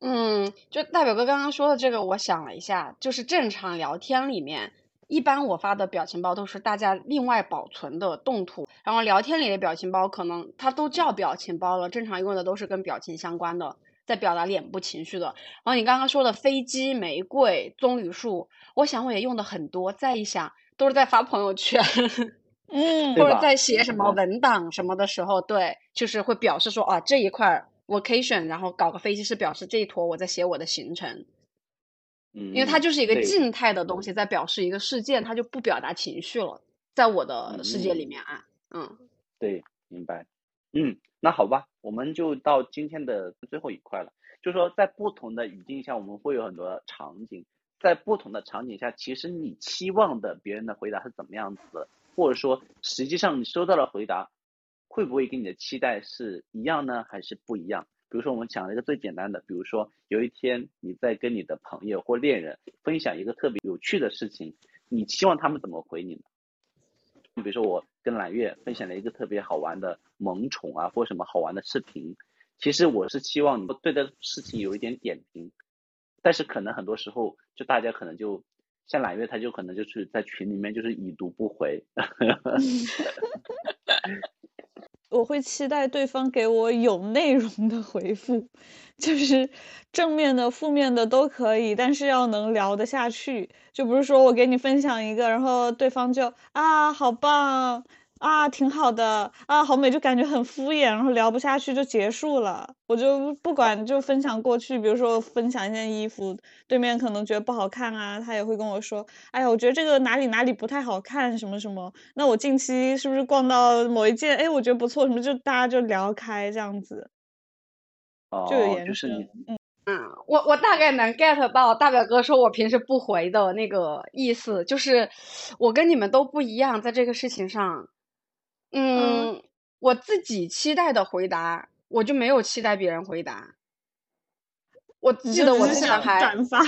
嗯，就大表哥刚刚说的这个，我想了一下，就是正常聊天里面，一般我发的表情包都是大家另外保存的动图，然后聊天里的表情包可能它都叫表情包了，正常用的都是跟表情相关的，在表达脸部情绪的。然后你刚刚说的飞机、玫瑰、棕榈树，我想我也用的很多。再一想，都是在发朋友圈，[laughs]
嗯，
或者在写什么文档什么的时候，对，就是会表示说啊这一块。vacation，然后搞个飞机是表示这一坨我在写我的行程，
嗯，
因为它就是一个静态的东西，在表示一个事件，它就不表达情绪了，在我的世界里。面啊，嗯，
对，明白，嗯，那好吧，我们就到今天的最后一块了，就是说在不同的语境下，我们会有很多场景，在不同的场景下，其实你期望的别人的回答是怎么样子的，或者说实际上你收到了回答。会不会跟你的期待是一样呢，还是不一样？比如说，我们讲了一个最简单的，比如说有一天你在跟你的朋友或恋人分享一个特别有趣的事情，你期望他们怎么回你呢？你比如说我跟蓝月分享了一个特别好玩的萌宠啊，或什么好玩的视频，其实我是期望你对这事情有一点点评，但是可能很多时候就大家可能就像揽月，他就可能就是在群里面就是已读不回。[laughs]
我会期待对方给我有内容的回复，就是正面的、负面的都可以，但是要能聊得下去，就不是说我给你分享一个，然后对方就啊好棒。啊，挺好的啊，好美，就感觉很敷衍，然后聊不下去就结束了。我就不管，就分享过去，比如说分享一件衣服，对面可能觉得不好看啊，他也会跟我说，哎呀，我觉得这个哪里哪里不太好看，什么什么。那我近期是不是逛到某一件，哎，我觉得不错，什么就大家就聊开这样子，就有延
伸。
嗯嗯，我我大概能 get 到大表哥说我平时不回的那个意思，就是我跟你们都不一样，在这个事情上。嗯，我自己期待的回答，我就没有期待别人回答。我记得我之前还
转发，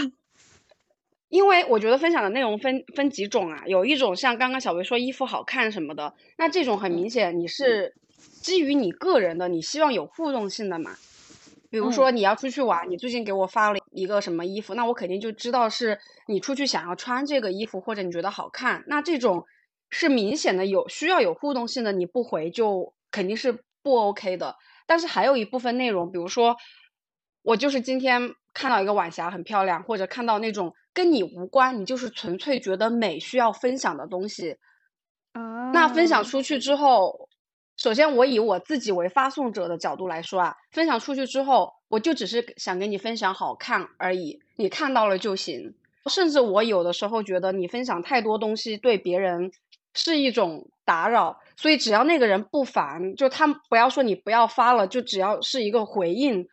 因为我觉得分享的内容分分几种啊，有一种像刚刚小薇说衣服好看什么的，那这种很明显你是基于你个人的，你希望有互动性的嘛。比如说你要出去玩，你最近给我发了一个什么衣服，那我肯定就知道是你出去想要穿这个衣服，或者你觉得好看，那这种。是明显的有需要有互动性的，你不回就肯定是不 OK 的。但是还有一部分内容，比如说我就是今天看到一个晚霞很漂亮，或者看到那种跟你无关，你就是纯粹觉得美需要分享的东西，
啊，
那分享出去之后，首先我以我自己为发送者的角度来说啊，分享出去之后，我就只是想跟你分享好看而已，你看到了就行。甚至我有的时候觉得你分享太多东西对别人。是一种打扰，所以只要那个人不烦，就他不要说你不要发了，就只要是一个回应，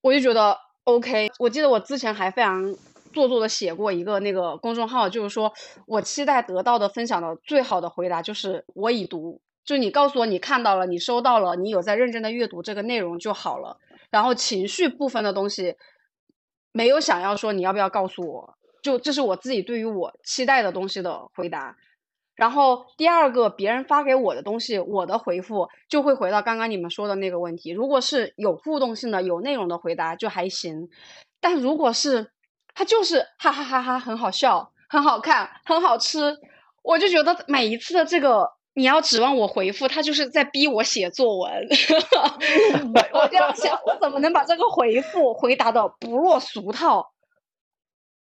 我就觉得 OK。我记得我之前还非常做作的写过一个那个公众号，就是说我期待得到的分享的最好的回答就是我已读，就你告诉我你看到了，你收到了，你有在认真的阅读这个内容就好了。然后情绪部分的东西，没有想要说你要不要告诉我，就这是我自己对于我期待的东西的回答。然后第二个，别人发给我的东西，我的回复就会回到刚刚你们说的那个问题。如果是有互动性的、有内容的回答就还行，但如果是他就是哈哈哈哈很好笑、很好看、很好吃，我就觉得每一次的这个你要指望我回复，他就是在逼我写作文。[laughs] 我这样想，我怎么能把这个回复回答的不落俗套？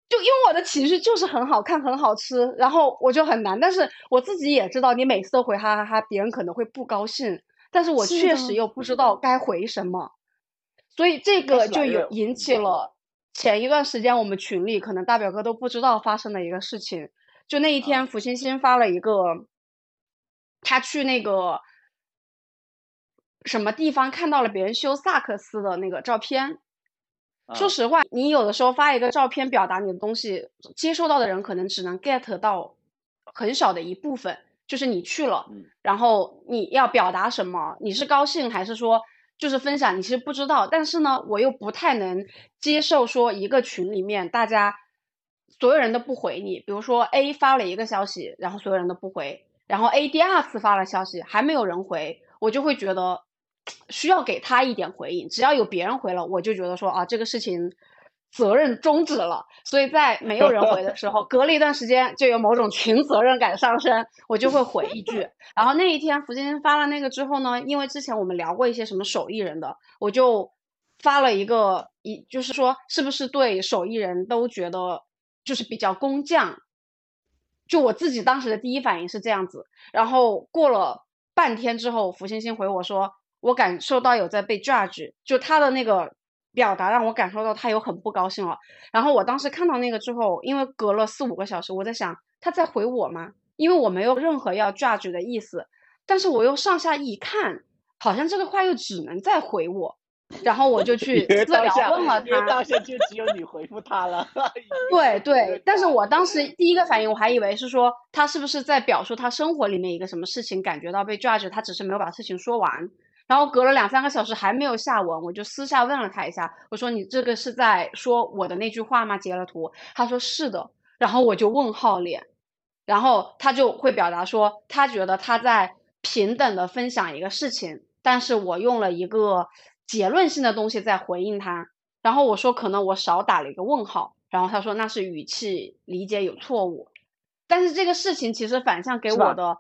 就因为我的情绪就是很好看、很好吃，然后我就很难。但是我自己也知道，你每次都回哈哈哈，别人可能会不高兴。但是我确实又不知道该回什么，所以这个就有引起了前一段时间我们群里可能大表哥都不知道发生的一个事情。就那一天，福星星发了一个他去那个什么地方看到了别人修萨克斯的那个照片。说实话，你有的时候发一个照片表达你的东西，接收到的人可能只能 get 到很少的一部分，就是你去了，然后你要表达什么，你是高兴还是说就是分享，你其实不知道。但是呢，我又不太能接受说一个群里面大家所有人都不回你，比如说 A 发了一个消息，然后所有人都不回，然后 A 第二次发了消息还没有人回，我就会觉得。需要给他一点回应，只要有别人回了，我就觉得说啊，这个事情责任终止了。所以在没有人回的时候，[laughs] 隔了一段时间，就有某种群责任感上升，我就会回一句。[laughs] 然后那一天福星发了那个之后呢，因为之前我们聊过一些什么手艺人的，我就发了一个一，就是说是不是对手艺人都觉得就是比较工匠？就我自己当时的第一反应是这样子。然后过了半天之后，福星星回我说。我感受到有在被 judge，就他的那个表达让我感受到他有很不高兴了。然后我当时看到那个之后，因为隔了四五个小时，我在想他在回我吗？因为我没有任何要 judge 的意思，但是我又上下一看，好像这个话又只能再回我。然后我就去私聊问了他，
当下就只有你回复他了。[laughs]
对对，但是我当时第一个反应我还以为是说他是不是在表述他生活里面一个什么事情感觉到被 judge，他只是没有把事情说完。然后隔了两三个小时还没有下文，我就私下问了他一下，我说你这个是在说我的那句话吗？截了图，他说是的，然后我就问号脸，然后他就会表达说他觉得他在平等的分享一个事情，但是我用了一个结论性的东西在回应他，然后我说可能我少打了一个问号，然后他说那是语气理解有错误，但是这个事情其实反向给我的。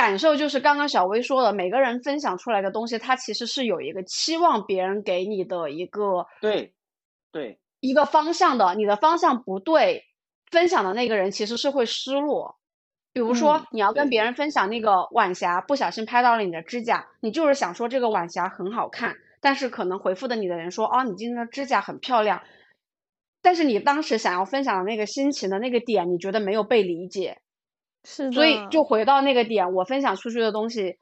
感受就是刚刚小薇说的，每个人分享出来的东西，它其实是有一个期望别人给你的一个
对对
一个方向的。你的方向不对，分享的那个人其实是会失落。比如说，你要跟别人分享那个晚霞，不小心拍到了你的指甲，你就是想说这个晚霞很好看，但是可能回复的你的人说，哦，你今天的指甲很漂亮，但是你当时想要分享的那个心情的那个点，你觉得没有被理解。
是，
所以就回到那个点，我分享出去的东西，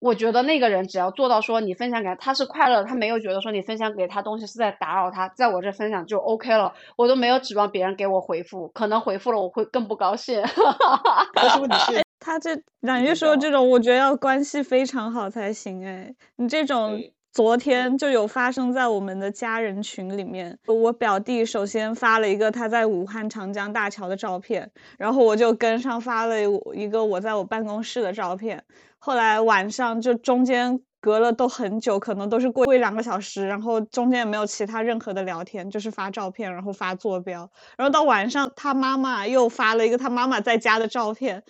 我觉得那个人只要做到说你分享给他，他是快乐，他没有觉得说你分享给他东西是在打扰他，在我这分享就 OK 了，我都没有指望别人给我回复，可能回复了我会更不高兴。[laughs]
不是问题他这冉月说这种，我觉得要关系非常好才行哎，你这种。昨天就有发生在我们的家人群里面，我表弟首先发了一个他在武汉长江大桥的照片，然后我就跟上发了一个我在我办公室的照片。后来晚上就中间隔了都很久，可能都是过一两个小时，然后中间也没有其他任何的聊天，就是发照片，然后发坐标。然后到晚上，他妈妈又发了一个他妈妈在家的照片，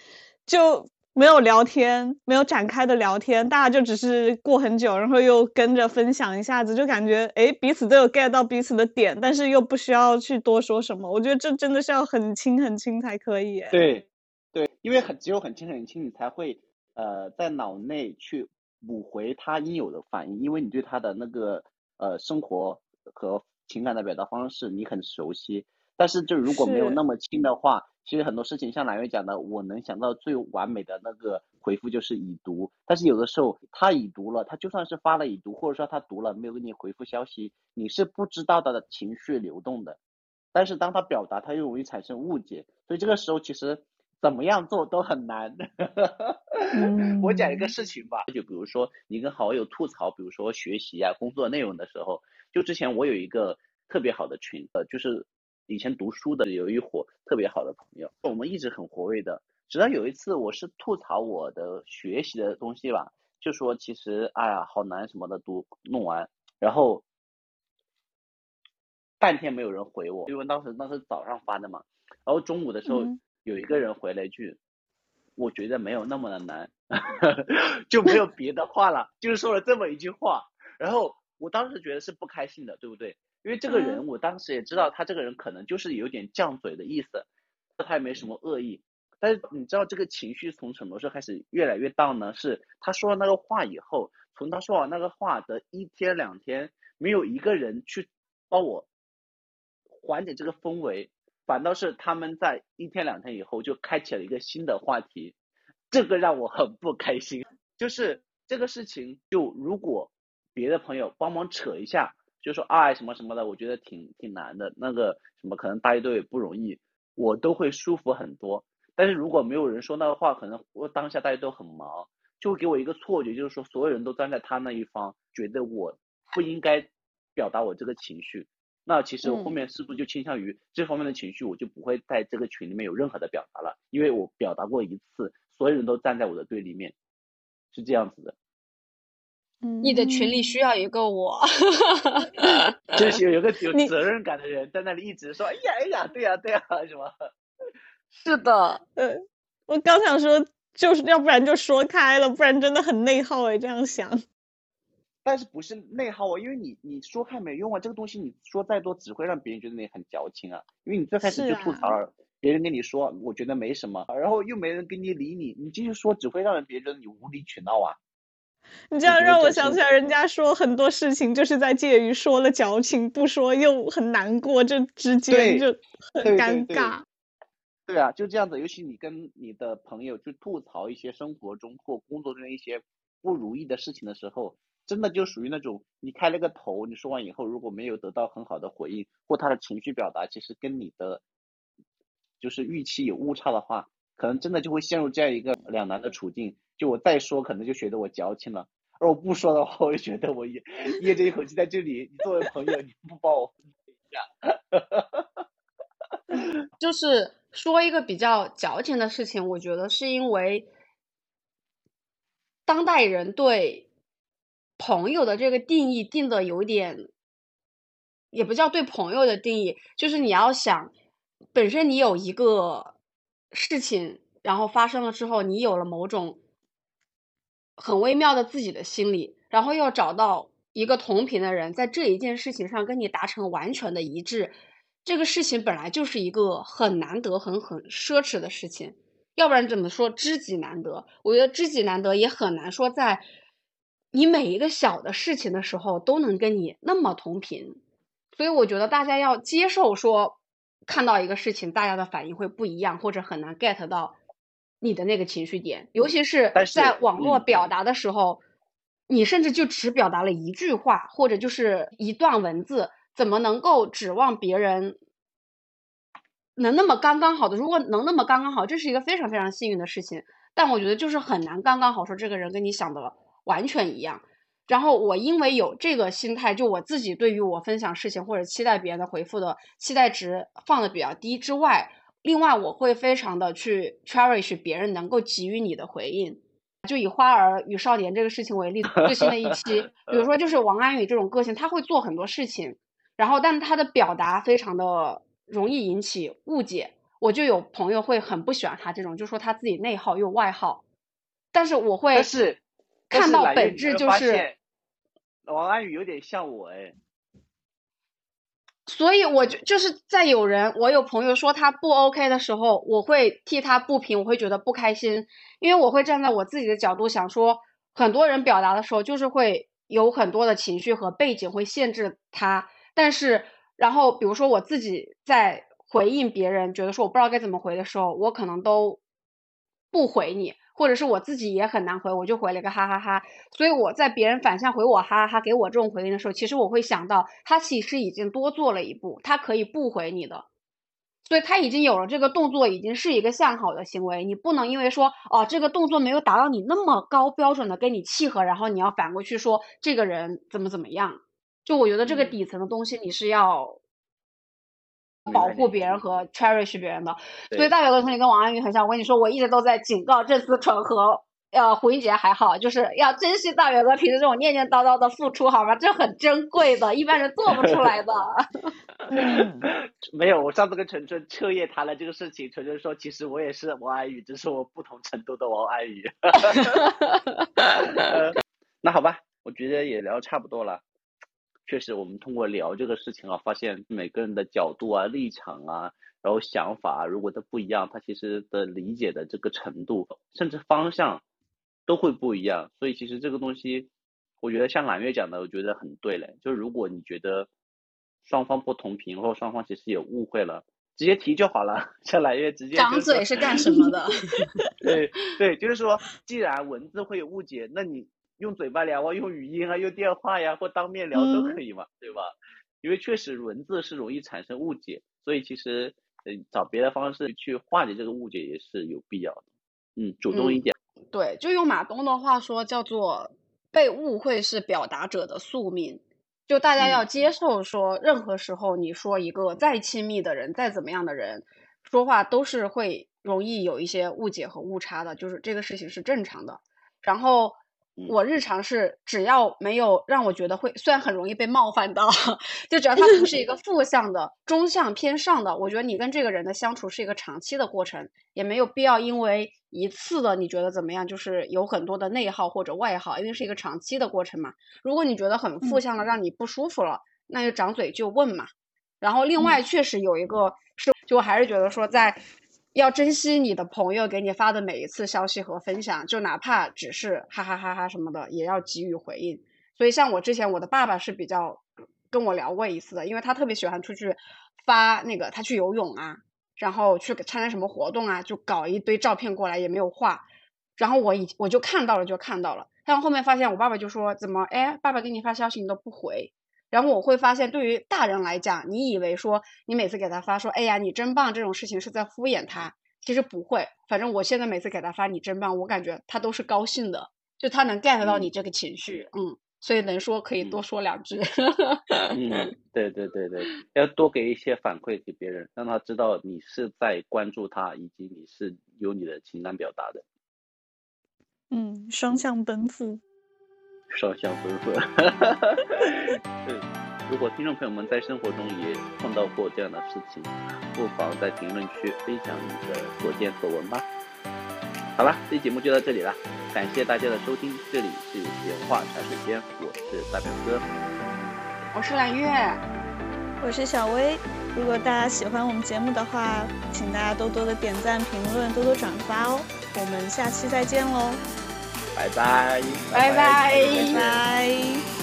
就。没有聊天，没有展开的聊天，大家就只是过很久，然后又跟着分享一下子，就感觉哎，彼此都有 get 到彼此的点，但是又不需要去多说什么。我觉得这真的是要很亲很亲才可以。
对，对，因为很只有很亲很亲，你才会呃在脑内去补回他应有的反应，因为你对他的那个呃生活和情感的表达方式你很熟悉。但是就如果没有那么亲的话。其实很多事情像蓝月讲的，我能想到最完美的那个回复就是已读。但是有的时候他已读了，他就算是发了已读，或者说他读了没有给你回复消息，你是不知道他的情绪流动的。但是当他表达，他又容易产生误解，所以这个时候其实怎么样做都很难。[laughs] 我讲一个事情吧，就比如说你跟好友吐槽，比如说学习啊、工作内容的时候，就之前我有一个特别好的群，呃，就是。以前读书的有一伙特别好的朋友，我们一直很活跃的。直到有一次，我是吐槽我的学习的东西吧，就说其实哎呀好难什么的读弄完，然后半天没有人回我，因为当时那是早上发的嘛。然后中午的时候有一个人回了一句，我觉得没有那么的难，[laughs] 就没有别的话了，就是说了这么一句话。然后我当时觉得是不开心的，对不对？因为这个人，我当时也知道他这个人可能就是有点犟嘴的意思，他也没什么恶意。但是你知道这个情绪从什么时候开始越来越荡呢？是他说了那个话以后，从他说完那个话的一天两天，没有一个人去帮我缓解这个氛围，反倒是他们在一天两天以后就开启了一个新的话题，这个让我很不开心。就是这个事情，就如果别的朋友帮忙扯一下。就说爱什么什么的，我觉得挺挺难的。那个什么可能大家都也不容易，我都会舒服很多。但是如果没有人说那个话，可能我当下大家都很忙，就会给我一个错觉，就是说所有人都站在他那一方，觉得我不应该表达我这个情绪。那其实我后面是不是就倾向于这方面的情绪，我就不会在这个群里面有任何的表达了，因为我表达过一次，所有人都站在我的对立面，是这样子的。
你的群里需要一个我，[laughs]
就是有个有责任感的人在那里一直说，哎呀哎呀，对呀对呀，什么？[laughs]
是的，
呃，我刚想说，就是要不然就说开了，不然真的很内耗哎，这样想。[laughs]
但是不是内耗啊？因为你你说开没用啊，这个东西你说再多只会让别人觉得你很矫情啊。因为你最开始就吐槽了，别人跟你说，我觉得没什么，然后又没人跟你理你，你继续说只会让人别人觉得你无理取闹啊。
你这样让我想起来，人家说很多事情就是在介于说了矫情，不说又很难过，这之间就很尴尬。
对啊，就这样子。尤其你跟你的朋友去吐槽一些生活中或工作中一些不如意的事情的时候。真的就属于那种你开了个头，你说完以后如果没有得到很好的回应，或他的情绪表达其实跟你的就是预期有误差的话，可能真的就会陷入这样一个两难的处境。就我再说，可能就觉得我矫情了；而我不说的话，我就觉得我噎噎着一口气在这里。你作为朋友，你不帮我分一下，[laughs]
就是说一个比较矫情的事情，我觉得是因为当代人对。朋友的这个定义定的有点，也不叫对朋友的定义，就是你要想，本身你有一个事情，然后发生了之后，你有了某种很微妙的自己的心理，然后要找到一个同频的人，在这一件事情上跟你达成完全的一致，这个事情本来就是一个很难得、很很奢侈的事情，要不然怎么说知己难得？我觉得知己难得也很难说在。你每一个小的事情的时候都能跟你那么同频，所以我觉得大家要接受说，看到一个事情，大家的反应会不一样，或者很难 get 到你的那个情绪点，尤其是在网络表达的时候，你甚至就只表达了一句话，或者就是一段文字，怎么能够指望别人能那么刚刚好的？如果能那么刚刚好，这是一个非常非常幸运的事情，但我觉得就是很难刚刚好说这个人跟你想的。完全一样，然后我因为有这个心态，就我自己对于我分享事情或者期待别人的回复的期待值放的比较低之外，另外我会非常的去 cherish 别人能够给予你的回应。就以花儿与少年这个事情为例，最新的一期，[laughs] 比如说就是王安宇这种个性，他会做很多事情，然后但他的表达非常的容易引起误解，我就有朋友会很不喜欢他这种，就说他自己内耗又外耗，但是我会。
是。
看到本质就是，
王安宇有点像我哎，
所以我就就是在有人我有朋友说他不 OK 的时候，我会替他不平，我会觉得不开心，因为我会站在我自己的角度想说，很多人表达的时候就是会有很多的情绪和背景会限制他，但是然后比如说我自己在回应别人，觉得说我不知道该怎么回的时候，我可能都不回你。或者是我自己也很难回，我就回了一个哈哈哈。所以我在别人反向回我哈哈哈给我这种回应的时候，其实我会想到他其实已经多做了一步，他可以不回你的，所以他已经有了这个动作，已经是一个向好的行为。你不能因为说哦这个动作没有达到你那么高标准的跟你契合，然后你要反过去说这个人怎么怎么样。就我觉得这个底层的东西你是要。保护别人和 cherish 别人的，所以大表哥同学跟王安宇很像。我跟你说，我一直都在警告郑思纯和呃胡一杰还好，就是要珍惜大表哥平时这种念念叨叨的付出，好吗？这很珍贵的，一般人做不出来的。[laughs] [laughs]
没有，我上次跟纯纯彻夜谈了这个事情，纯纯说其实我也是王安宇，只是我不同程度的王安宇。[laughs] 那好吧，我觉得也聊差不多了。确实，我们通过聊这个事情啊，发现每个人的角度啊、立场啊，然后想法，啊如果都不一样，他其实的理解的这个程度，甚至方向都会不一样。所以，其实这个东西，我觉得像揽月讲的，我觉得很对嘞。就是如果你觉得双方不同频，或双方其实也误会了，直接提就好了。[laughs] 像揽月直接
张嘴是干什么的？[laughs]
对对，就是说，既然文字会有误解，那你。用嘴巴聊啊，用语音啊，用电话呀，或当面聊都可以嘛，对吧？因为确实文字是容易产生误解，所以其实呃找别的方式去化解这个误解也是有必要的。嗯，主动一点。
对，就用马东的话说，叫做被误会是表达者的宿命。就大家要接受，说任何时候你说一个再亲密的人，再怎么样的人，说话都是会容易有一些误解和误差的，就是这个事情是正常的。然后我日常是只要没有让我觉得会，虽然很容易被冒犯到，[laughs] 就只要他不是一个 [laughs] 负向的、中向偏上的，我觉得你跟这个人的相处是一个长期的过程，也没有必要因为。一次的你觉得怎么样？就是有很多的内耗或者外耗，因为是一个长期的过程嘛。如果你觉得很负向的，让你不舒服了，那就长嘴就问嘛。然后另外确实有一个是，就我还是觉得说，在要珍惜你的朋友给你发的每一次消息和分享，就哪怕只是哈哈哈哈什么的，也要给予回应。所以像我之前，我的爸爸是比较跟我聊过一次的，因为他特别喜欢出去发那个他去游泳啊。然后去参加什么活动啊，就搞一堆照片过来，也没有画。然后我已我就看到了，就看到了。但后面发现我爸爸就说：“怎么？哎，爸爸给你发消息你都不回。”然后我会发现，对于大人来讲，你以为说你每次给他发说“哎呀，你真棒”这种事情是在敷衍他，其实不会。反正我现在每次给他发“你真棒”，我感觉他都是高兴的，就他能 get 到你这个情绪，嗯。所以能说可以多说两句。
嗯，[laughs] 对对对对，要多给一些反馈给别人，让他知道你是在关注他，以及你是有你的情感表达的。
嗯，双向奔赴。
双向奔赴。[laughs] 对，如果听众朋友们在生活中也碰到过这样的事情，不妨在评论区分享你的所见所闻吧。好了，这期节目就到这里了，感谢大家的收听，这里是闲话茶水间，我是大表哥，
我是蓝月，
我是小薇。如果大家喜欢我们节目的话，请大家多多的点赞、评论、多多转发哦。我们下期再见喽，
拜拜，
拜拜，
拜拜。